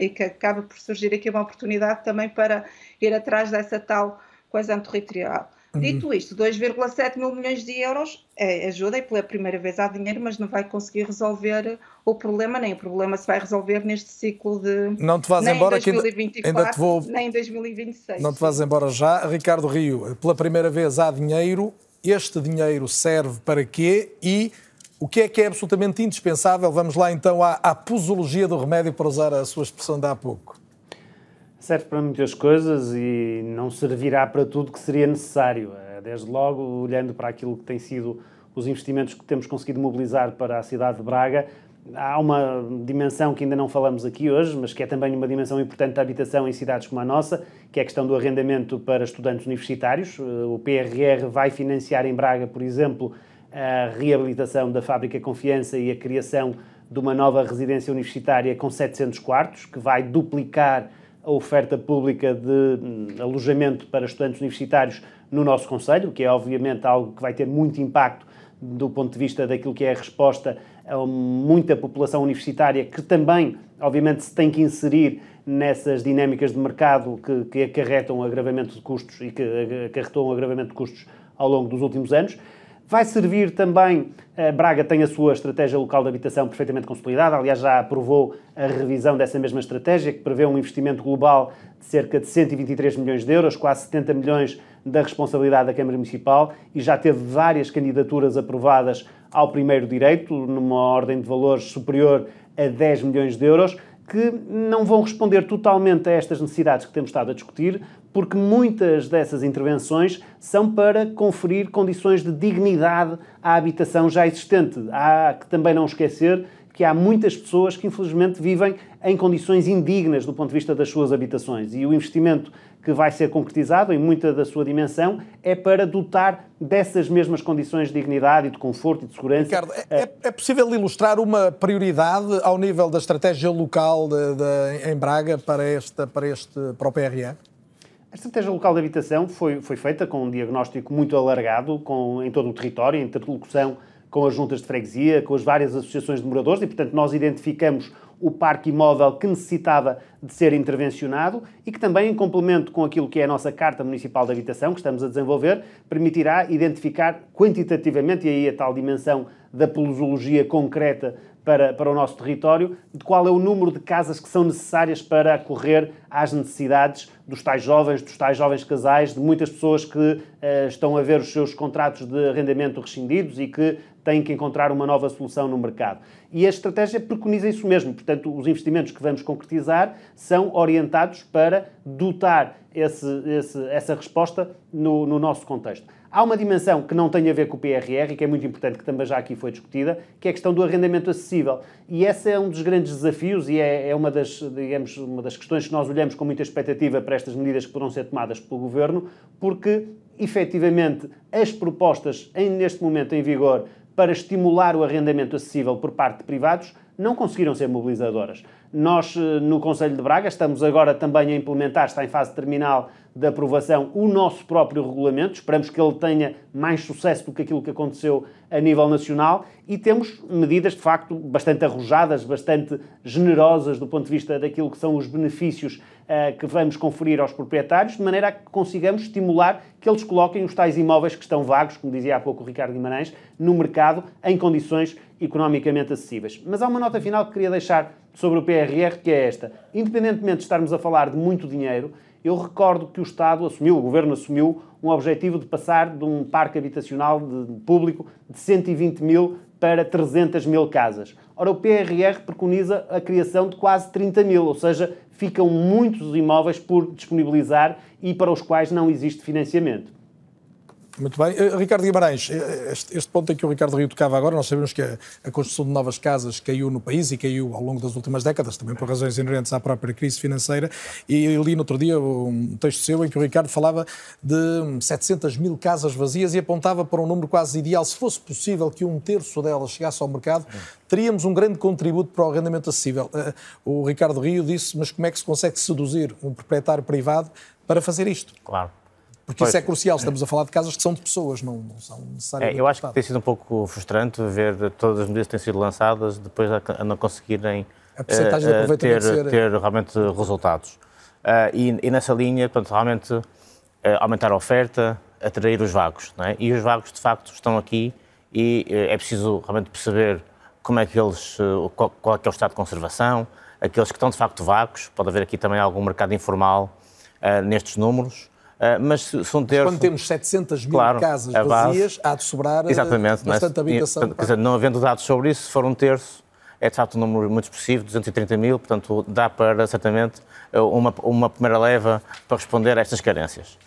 e que, acabe por surgir aqui uma oportunidade também para ir atrás dessa tal coesão territorial. Uhum. Dito isto, 2,7 mil milhões de euros é ajuda e pela primeira vez há dinheiro, mas não vai conseguir resolver o problema, nem o problema se vai resolver neste ciclo de. Não te vás embora, que ainda, ainda te vou. Nem em 2026. Não te vás embora já. Ricardo Rio, pela primeira vez há dinheiro, este dinheiro serve para quê e o que é que é absolutamente indispensável? Vamos lá então à, à posologia do remédio, para usar a sua expressão de há pouco. Serve para muitas coisas e não servirá para tudo que seria necessário. Eh, desde logo, olhando para aquilo que tem sido os investimentos que temos conseguido mobilizar para a cidade de Braga, há uma dimensão que ainda não falamos aqui hoje, mas que é também uma dimensão importante da habitação em cidades como a nossa, que é a questão do arrendamento para estudantes universitários. O PRR vai financiar em Braga, por exemplo, a reabilitação da Fábrica Confiança e a criação de uma nova residência universitária com 700 quartos, que vai duplicar a oferta pública de hum, alojamento para estudantes universitários no nosso Conselho, que é obviamente algo que vai ter muito impacto do ponto de vista daquilo que é a resposta a muita população universitária que também, obviamente, se tem que inserir nessas dinâmicas de mercado que, que acarretam agravamento de custos e que acarretou um agravamento de custos ao longo dos últimos anos. Vai servir também, eh, Braga tem a sua estratégia local de habitação perfeitamente consolidada, aliás, já aprovou a revisão dessa mesma estratégia, que prevê um investimento global de cerca de 123 milhões de euros, quase 70 milhões da responsabilidade da Câmara Municipal, e já teve várias candidaturas aprovadas ao primeiro direito, numa ordem de valores superior a 10 milhões de euros, que não vão responder totalmente a estas necessidades que temos estado a discutir, porque muitas dessas intervenções são para conferir condições de dignidade à habitação já existente. Há que também não esquecer que há muitas pessoas que infelizmente vivem em condições indignas do ponto de vista das suas habitações e o investimento que vai ser concretizado em muita da sua dimensão é para dotar dessas mesmas condições de dignidade e de conforto e de segurança. Ricardo, é, é possível ilustrar uma prioridade ao nível da estratégia local de, de, em Braga para, esta, para, este, para o? A estratégia local de habitação foi, foi feita com um diagnóstico muito alargado com, em todo o território, em interlocução com as juntas de freguesia, com as várias associações de moradores e, portanto, nós identificamos o parque imóvel que necessitava de ser intervencionado e que também, em complemento com aquilo que é a nossa Carta Municipal de Habitação, que estamos a desenvolver, permitirá identificar quantitativamente, e aí a tal dimensão da posologia concreta para, para o nosso território, de qual é o número de casas que são necessárias para acorrer às necessidades dos tais jovens, dos tais jovens casais, de muitas pessoas que uh, estão a ver os seus contratos de arrendamento rescindidos e que têm que encontrar uma nova solução no mercado. E a estratégia preconiza isso mesmo. Portanto, os investimentos que vamos concretizar são orientados para dotar esse, esse, essa resposta no, no nosso contexto. Há uma dimensão que não tem a ver com o PRR e que é muito importante, que também já aqui foi discutida, que é a questão do arrendamento acessível. E esse é um dos grandes desafios e é, é uma, das, digamos, uma das questões que nós olhamos com muita expectativa para estas medidas que poderão ser tomadas pelo Governo, porque, efetivamente, as propostas em, neste momento em vigor para estimular o arrendamento acessível por parte de privados não conseguiram ser mobilizadoras. Nós, eh, no Conselho de Braga, estamos agora também a implementar, está em fase terminal de aprovação, o nosso próprio regulamento. Esperamos que ele tenha mais sucesso do que aquilo que aconteceu a nível nacional e temos medidas, de facto, bastante arrojadas, bastante generosas do ponto de vista daquilo que são os benefícios uh, que vamos conferir aos proprietários, de maneira a que consigamos estimular que eles coloquem os tais imóveis que estão vagos, como dizia há pouco o Ricardo Guimarães, no mercado em condições economicamente acessíveis. Mas há uma nota final que queria deixar sobre o PRR, que é esta. Independentemente de estarmos a falar de muito dinheiro, eu recordo que o Estado assumiu, o Governo assumiu, um objetivo de passar de um parque habitacional de, público de 120 mil para 300 mil casas. Ora, o PRR preconiza a criação de quase 30 mil, ou seja, ficam muitos imóveis por disponibilizar e para os quais não existe financiamento. Muito bem. Uh, Ricardo Guimarães, eh, este, este, ponto em que o Ricardo Rio tocava agora, nós sabemos que a, a, construção de novas casas caiu no país e caiu ao longo das últimas décadas, também por razões inerentes à própria crise financeira. E li no outro dia um texto seu em que o Ricardo falava de 700 mil casas vazias e apontava para um número quase ideal. Se fosse possível que um terço delas chegasse ao mercado, teríamos um grande contributo para o arrendamento acessível. Uh, o Ricardo Rio disse, mas como é que se consegue seduzir um proprietário privado para fazer isto? Claro. Porque pois. isso é crucial, estamos a falar de casas que são de pessoas, não, não são necessariamente. É, eu acho que tem sido um pouco frustrante ver todas as medidas que têm sido lançadas depois a não conseguirem a percentagem de aproveitamento ter, ser... ter realmente resultados. Uh, e, e, nessa linha, portanto, realmente uh, aumentar a oferta, atrair os vagos. É? E os vagos, de facto, estão aqui e uh, é preciso realmente perceber como é que eles, qual, qual é, que é o estado de conservação, aqueles que estão de facto vagos, pode haver aqui também algum mercado informal nestes números, Uh, mas se, um terço... Quando temos 700 mil claro, casas vazias, há de sobrar exatamente, bastante é? habitação. Quer dizer, não havendo dados sobre isso, se for um terço, é de facto um número muito expressivo, 230 mil, portanto dá para, certamente, uma, uma primeira leva para responder a estas carências.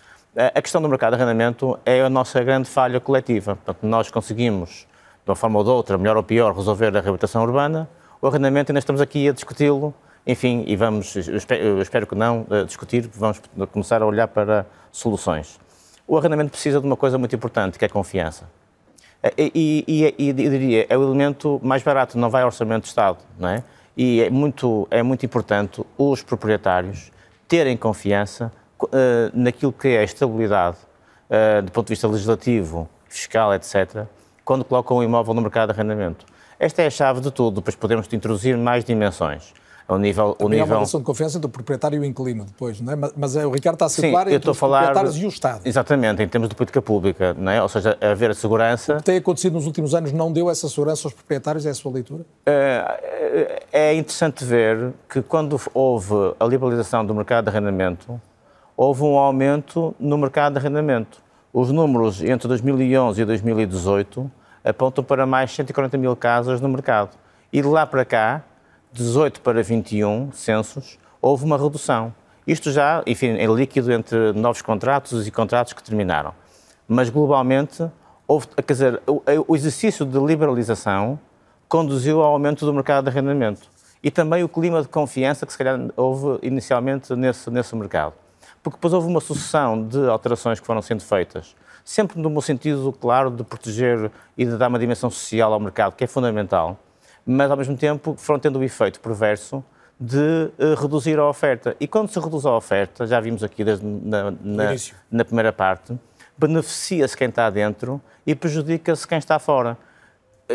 A questão do mercado de arrendamento é a nossa grande falha coletiva. Portanto, nós conseguimos, de uma forma ou de outra, melhor ou pior, resolver a reabilitação urbana. O arrendamento ainda estamos aqui a discuti-lo enfim, e vamos, eu espero, eu espero que não, uh, discutir, vamos começar a olhar para soluções. O arrendamento precisa de uma coisa muito importante, que é confiança. Eh, e, e, e, e diria, é o elemento mais barato, não vai ao orçamento do Estado, não é? E é muito, é muito importante os proprietários terem confiança uh, naquilo que é a estabilidade uh, do ponto de vista legislativo, fiscal, etc., quando colocam o imóvel no mercado de arrendamento. Esta é a chave de tudo, depois podemos introduzir mais dimensões ao nível... o nível... Relação de confiança entre o proprietário e o inquilino depois, não é? Mas, mas é, o Ricardo está a situar entre os proprietários e o Estado. Exatamente, em termos de política pública, não é? Ou seja, haver a segurança... O que tem acontecido nos últimos anos não deu essa segurança aos proprietários, é a sua leitura? É, é interessante ver que quando houve a liberalização do mercado de arrendamento, houve um aumento no mercado de arrendamento. Os números entre 2011 e 2018 apontam para mais 140 mil casas no mercado. E de lá para cá, 18 para 21 censos, houve uma redução. Isto já, enfim, é líquido entre novos contratos e contratos que terminaram. Mas, globalmente, houve, quer dizer, o exercício de liberalização conduziu ao aumento do mercado de arrendamento. E também o clima de confiança que, se calhar, houve inicialmente nesse, nesse mercado. Porque depois houve uma sucessão de alterações que foram sendo feitas, sempre no sentido, claro, de proteger e de dar uma dimensão social ao mercado, que é fundamental mas ao mesmo tempo foram tendo o efeito perverso de uh, reduzir a oferta. E quando se reduz a oferta, já vimos aqui desde na, na, na primeira parte, beneficia-se quem está dentro e prejudica-se quem está fora.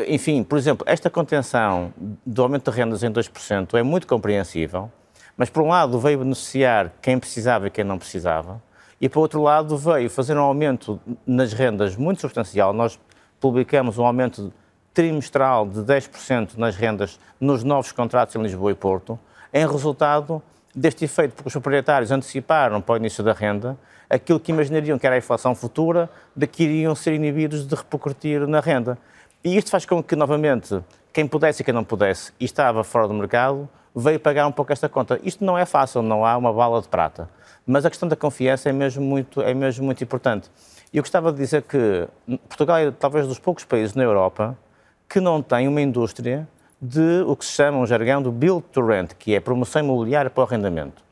enfim, por exemplo, esta contenção do aumento de rendas em 2% é muito compreensível, mas por um lado veio beneficiar quem precisava e quem não precisava, e por outro lado veio fazer um aumento nas rendas muito substancial. Nós publicamos um aumento trimestral de 10% nas rendas nos novos contratos em Lisboa e Porto, em resultado deste efeito, porque os proprietários anteciparam para o início da renda aquilo que imaginariam que era a inflação futura, de que iriam ser inibidos de repercutir na renda. E isto faz com que, novamente, quem pudesse e quem não pudesse e estava fora do mercado, veio pagar um pouco esta conta. Isto não é fácil, não há uma bala de prata. Mas a questão da confiança é mesmo muito, é mesmo muito importante. Eu gostava de dizer que Portugal é talvez dos poucos países na Europa que não tem uma indústria de o que se chama um jargão do build to rent, que é promoção imobiliária para o arrendamento.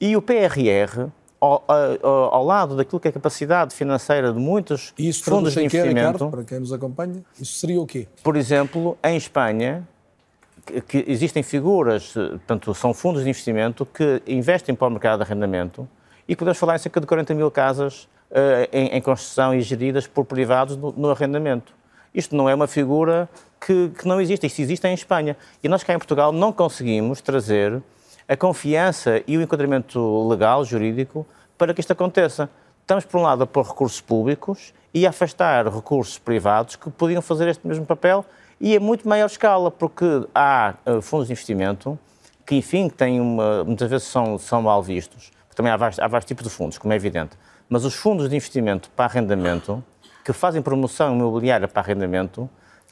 E o PRR, ao, ao, ao, lado daquilo que é a capacidade financeira de muitos isso fundos de investimento. Quê, Ricardo, para quem nos acompanha, isso seria o quê? Por exemplo, em Espanha, que, que existem figuras, portanto, são fundos de investimento que investem para o mercado de arrendamento e podemos falar em cerca de 40 mil casas uh, em, em, construção e geridas por privados no, no arrendamento. Isto não é uma figura que, que, não existe, isto existe em Espanha. E nós cá em Portugal não conseguimos trazer a confiança e o enquadramento legal, jurídico, para que isto aconteça. Estamos, por um lado, a pôr recursos públicos e a afastar recursos privados que podiam fazer este mesmo papel e a muito maior escala, porque há uh, fundos de investimento que, enfim, têm uma, muitas vezes são, são mal vistos. Também há vários, há vários tipos de fundos, como é evidente. Mas os fundos de investimento para arrendamento, que fazem promoção imobiliária para arrendamento,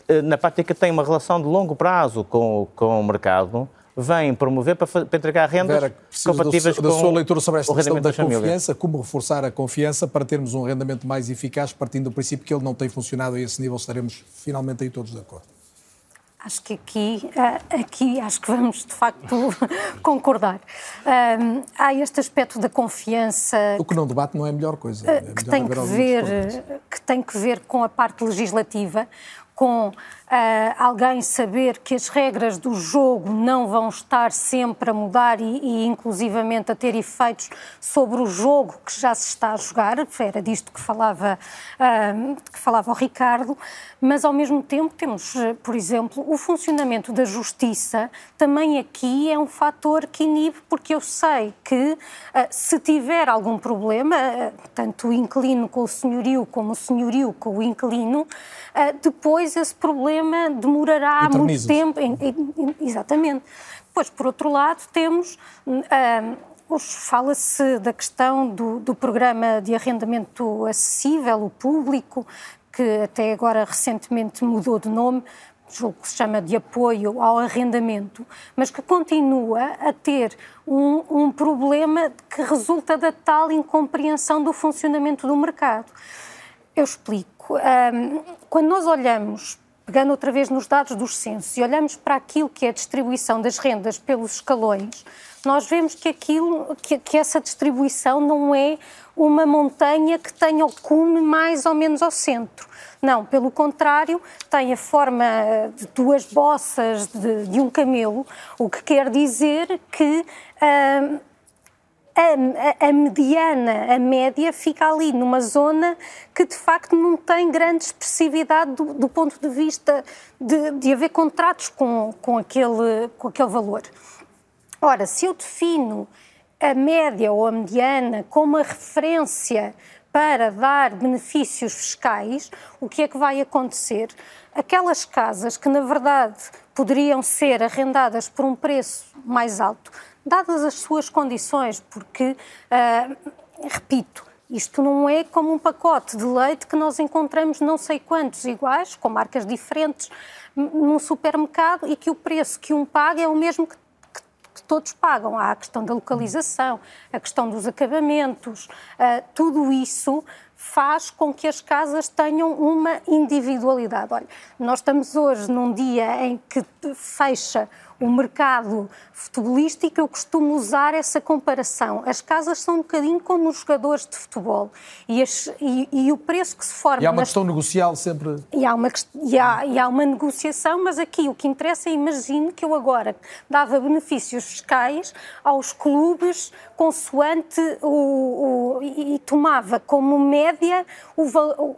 uh, na prática têm uma relação de longo prazo com, com o mercado, vêm promover para, para entregar rendas Vera, compatíveis do, com da sua leitura sobre esta questão da confiança, como reforçar a confiança para termos um rendimento mais eficaz, partindo do princípio que ele não tem funcionado a esse nível, estaremos finalmente aí todos de acordo. Acho que aqui, eh, aqui acho que vamos de facto [laughs] concordar. há este aspecto da confiança. O que não debate não é a melhor coisa. É que, tem que, ver, que tem que ver com a parte legislativa, com uh, alguém saber que as regras do jogo não vão estar sempre a mudar e, e, inclusivamente a ter efeitos sobre o jogo que já se está a jogar, era disto que falava, uh, que falava o Ricardo, mas ao mesmo tempo temos, por exemplo, o funcionamento da justiça também aqui é um fator que inibe, porque eu sei que uh, se tiver algum problema, tanto o inquilino com o senhorio como o senhorio com o inquilino, depois esse problema problema demorará muito tempo. Exatamente. Pois, por outro lado, temos. Uh, Fala-se da questão do, do, programa de arrendamento acessível, o público, que até agora recentemente mudou de nome, julgo que se chama de apoio ao arrendamento, mas que continua a ter um, um problema que resulta da tal incompreensão do funcionamento do mercado. Eu explico. Um, quando nós olhamos pegando outra vez nos dados dos censos e olhamos para aquilo que é a distribuição das rendas pelos escalões, nós vemos que, aquilo, que, que essa distribuição não é uma montanha que tenha o cume mais ou menos ao centro. Não, pelo contrário, tem a forma de duas bossas de, de um camelo, o que quer dizer que. Uh, a, a, mediana, a média, fica ali numa zona que de facto não tem grande expressividade do, do ponto de vista de, de haver contratos com, com, aquele, com aquele valor. Ora, se eu defino a média ou a mediana como a referência para dar benefícios fiscais, o que é que vai acontecer? Aquelas casas que, na verdade, poderiam ser arrendadas por um preço mais alto, dadas as suas condições, porque, uh, repito, isto não é como um pacote de leite que nós encontramos não sei quantos iguais, com marcas diferentes, num supermercado e que o preço que um paga é o mesmo que, que, todos pagam. Há a questão da localização, a questão dos acabamentos, uh, tudo isso faz com que as casas tenham uma individualidade. Olha, nós estamos hoje num dia em que fecha o mercado futebolístico, eu costumo usar essa comparação. As casas são um bocadinho como os jogadores de futebol e, as, e, e o preço que se forma. E há uma nas... questão negocial sempre. E há, uma, e, há, e há uma negociação, mas aqui o que interessa é, imagine que eu agora dava benefícios fiscais aos clubes consoante o, o e, e tomava como média o, o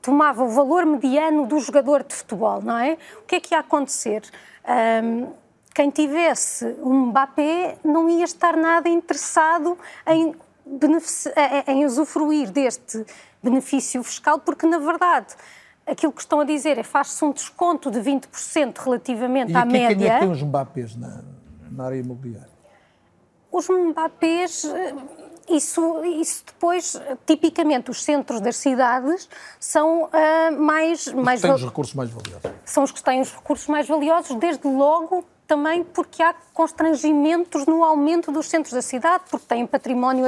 tomava o valor mediano do jogador de futebol, não é? O que é que ia acontecer? Um, quem tivesse um Mbappé não ia estar nada interessado em, em usufruir deste benefício fiscal, porque, na verdade, aquilo que estão a dizer é faz-se um desconto de 20% relativamente e à média. Quem é que tem os Mbappés na, na área imobiliária? Os Mbappés, eh, isso, isso depois, tipicamente, os centros das cidades são uh, mais... Os mais que têm os recursos mais valiosos. São os que têm os recursos mais valiosos, desde logo também porque há constrangimentos no aumento dos centros da cidade, porque têm património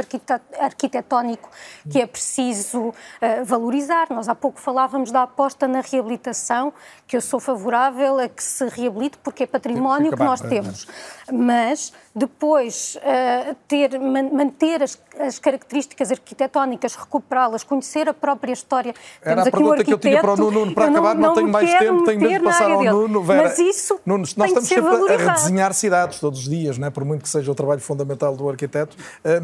arquitetónico que é preciso uh, valorizar. Nós há pouco falávamos da aposta na reabilitação, que eu sou favorável a que se reabilite, porque é património que, que nós temos. Mas depois uh, ter, manter as, as, características arquitetónicas, recuperá-las, conhecer a própria história. Era Temos a pergunta que eu tinha para o Nuno, para acabar, não, não, tenho mais tempo, tenho medo de passar ao Nuno. Vera, Mas isso Nuno, nós estamos sempre valorizado. a redesenhar cidades todos os dias, não é? por muito que seja o trabalho fundamental do arquiteto. Eh,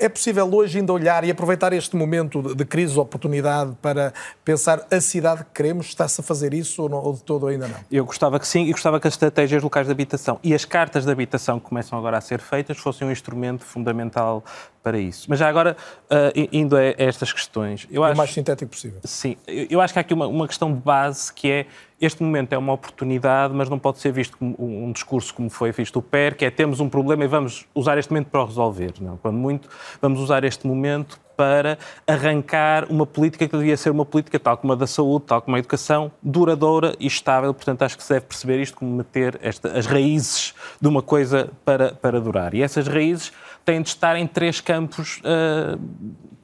é possível hoje ainda olhar e aproveitar este momento de crise, oportunidade, para pensar a cidade que queremos? Está-se a fazer isso ou, não, ou de todo ainda não? Eu gostava que sim e gostava que as estratégias locais de habitação e as cartas de habitação que começam agora a ser feitas fossem um instrumento fundamental para isso. Mas já agora, uh, indo a estas questões... Eu acho, o mais sintético possível. Sim. Eu acho que há aqui uma, uma, questão de base que é este momento é uma oportunidade, mas não pode ser visto como um, discurso como foi visto o PER, que é temos um problema e vamos usar este momento para o resolver. Não? Quando muito, vamos usar este momento para arrancar uma política que devia ser uma política, tal como a da saúde, tal como a educação, duradoura e estável. Portanto, acho que se deve perceber isto como meter esta, as raízes de uma coisa para, para durar. E essas raízes têm de estar em três campos uh,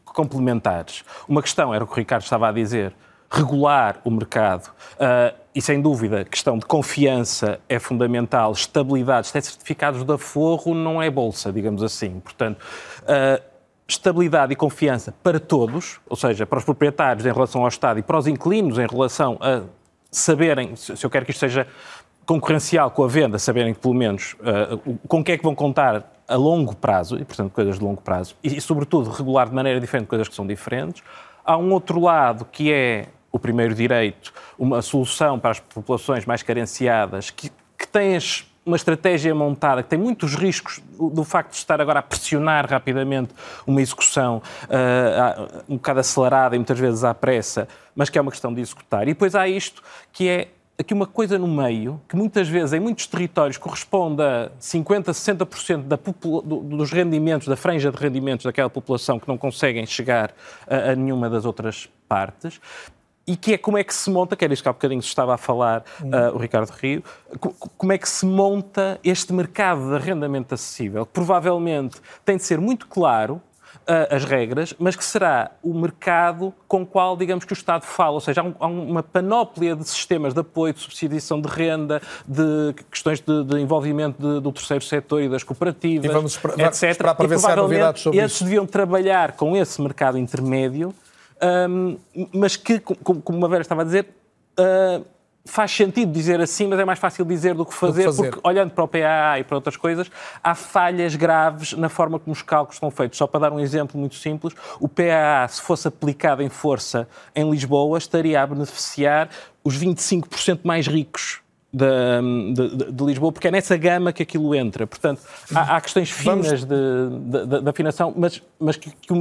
complementares. Uma questão, era o que o Ricardo estava a dizer, regular o mercado. Uh, e sem dúvida, questão de confiança é fundamental, estabilidade, certificados de aforro não é bolsa, digamos assim. Portanto, uh, estabilidade e confiança para todos, ou seja, para os proprietários em relação ao Estado e para os inquilinos em relação a saberem, se eu quero que isto seja concorrencial com a venda, saberem que pelo menos uh, com o que é que vão contar a longo prazo, e portanto coisas de longo prazo, e, e sobretudo regular de maneira diferente coisas que são diferentes. Há um outro lado que é o primeiro direito, uma solução para as populações mais carenciadas, que, que tem as uma estratégia montada que tem muitos riscos do facto de estar agora a pressionar rapidamente uma execução uh, um bocado acelerada e muitas vezes à pressa, mas que é uma questão de executar. E depois há isto que é aqui uma coisa no meio, que muitas vezes em muitos territórios corresponde a 50%, 60% da dos rendimentos, da franja de rendimentos daquela população que não conseguem chegar a, a nenhuma das outras partes, e que é como é que se monta, que era isto que há bocadinho se estava a falar uh, o Ricardo Rio, como é que se monta este mercado de arrendamento acessível, que provavelmente tem de ser muito claro uh, as regras, mas que será o mercado com o qual, digamos, que o Estado fala, ou seja, há, um, há uma panóplia de sistemas de apoio, de subsidiação de renda, de questões de, de envolvimento de, do terceiro setor e das cooperativas, e vamos esperar, etc. Esperar para ver se há novidades sobre esses isso. deviam trabalhar com esse mercado intermédio um, mas que, como, como a Vera estava a dizer, uh, faz sentido dizer assim, mas é mais fácil dizer do que, fazer, do que fazer, porque olhando para o PAA e para outras coisas, há falhas graves na forma como os cálculos estão feitos. Só para dar um exemplo muito simples, o PAA, se fosse aplicado em força em Lisboa, estaria a beneficiar os 25% mais ricos de, de, de, Lisboa, porque é nessa gama que aquilo entra. Portanto, há, há questões finas Vamos... de, de, afinação, mas, mas que, que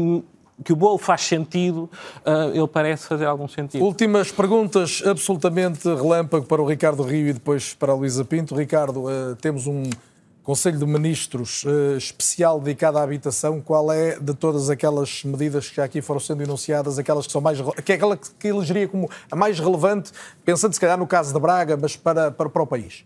que o bolo faz sentido, uh, ele parece fazer algum sentido. Últimas perguntas absolutamente relâmpago para o Ricardo Rio e depois para a Luísa Pinto. Ricardo, uh, temos um Conselho de Ministros uh, especial dedicado à habitação. Qual é, de todas aquelas medidas que já aqui foram sendo enunciadas, aquelas que são mais. que é aquela que elegeria como a mais relevante, pensando se calhar no caso de Braga, mas para, para, para o país?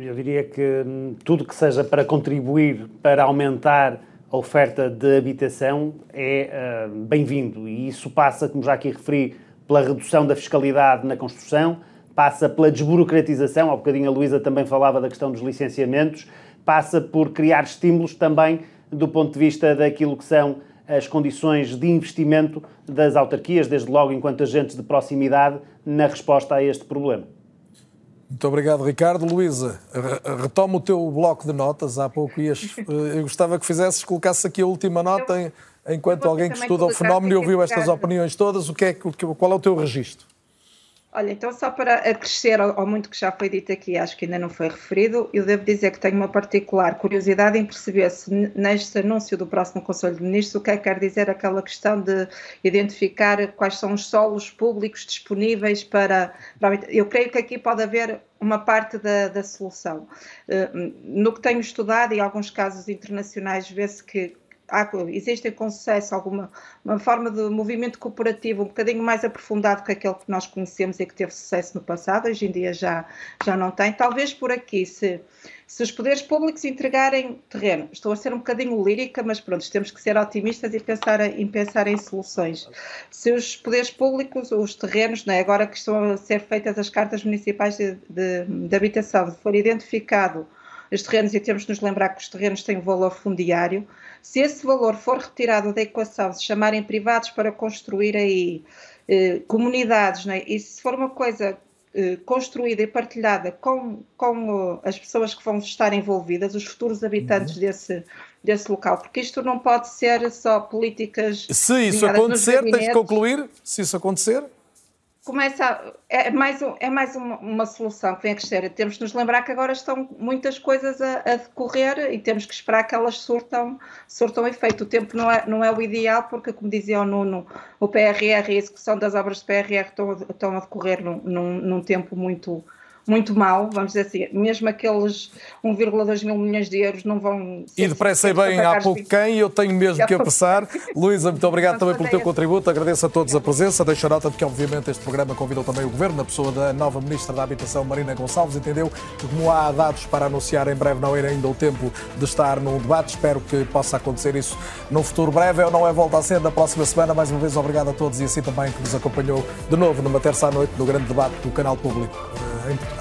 Eu diria que hum, tudo que seja para contribuir para aumentar a oferta de habitação é uh, bem-vindo e isso passa, como já aqui referi, pela redução da fiscalidade na construção, passa pela desburocratização, há bocadinho a Luísa também falava da questão dos licenciamentos, passa por criar estímulos também do ponto de vista daquilo que são as condições de investimento das autarquias, desde logo enquanto agentes de proximidade, na resposta a este problema. Muito obrigado, Ricardo. Luísa, retoma o teu bloco de notas. Há pouco ias. [laughs] Eh, eu gostava que fizesses, colocasses aqui a última nota enquanto alguém que estuda o fenómeno e ouviu estas opiniões todas, o que é, qual é o teu registro? Olha, então só para acrescer ao, muito que já foi dito aqui, acho que ainda não foi referido, eu devo dizer que tenho uma particular curiosidade em perceber se neste anúncio do próximo Conselho de Ministros o que é que quer dizer aquela questão de identificar quais são os solos públicos disponíveis para, eu creio que aqui pode haver uma parte da, da solução. Eh, no que tenho estudado, e alguns casos internacionais, vê-se que há, existe com sucesso alguma uma forma de movimento cooperativo um bocadinho mais aprofundado que aquele que nós conhecemos e que teve sucesso no passado, hoje em dia já, já não tem. Talvez por aqui, se, se os poderes públicos entregarem terreno, estou a ser um bocadinho lírica, mas pronto, temos que ser otimistas e pensar em, pensar em soluções. Se os poderes públicos, os terrenos, né, agora que estão a ser feitas as cartas municipais de, de, de habitação, for identificado os terrenos, e temos de nos lembrar que os terrenos têm um valor fundiário, se esse valor for retirado da equação, se chamarem privados para construir aí eh, comunidades, é? e se for uma coisa eh, construída e partilhada com, com as pessoas que vão estar envolvidas, os futuros habitantes uhum. desse, desse local, porque isto não pode ser só políticas. Se isso acontecer, tens de concluir, se isso acontecer começa é mais, é mais uma, uma, solução que vem a crescer. Temos de nos lembrar que agora estão muitas coisas a, a, decorrer e temos que esperar que elas surtam, surtam efeito. O tempo não é, não é o ideal, porque, como dizia o Nuno, o PRR e a execução das obras do PRR estão, estão a decorrer num, num, num tempo muito muito mal, vamos dizer assim, mesmo aqueles 1,2 mil milhões de euros não vão... E depressa e bem, há pouco quem, eu tenho mesmo que a [laughs] passar. Luísa, muito obrigado também pelo teu contributo, agradeço a todos a presença, deixo a nota de que obviamente este programa convidou também o Governo, na pessoa da nova Ministra da Habitação, Marina Gonçalves, entendeu que como há dados para anunciar em breve, não era ainda o tempo de estar num debate, espero que possa acontecer isso num futuro breve, ou não é volta a ser, na próxima semana, mais uma vez obrigado a todos e assim também que nos acompanhou de novo numa terça à noite no grande debate do Canal Público eh, em Portugal.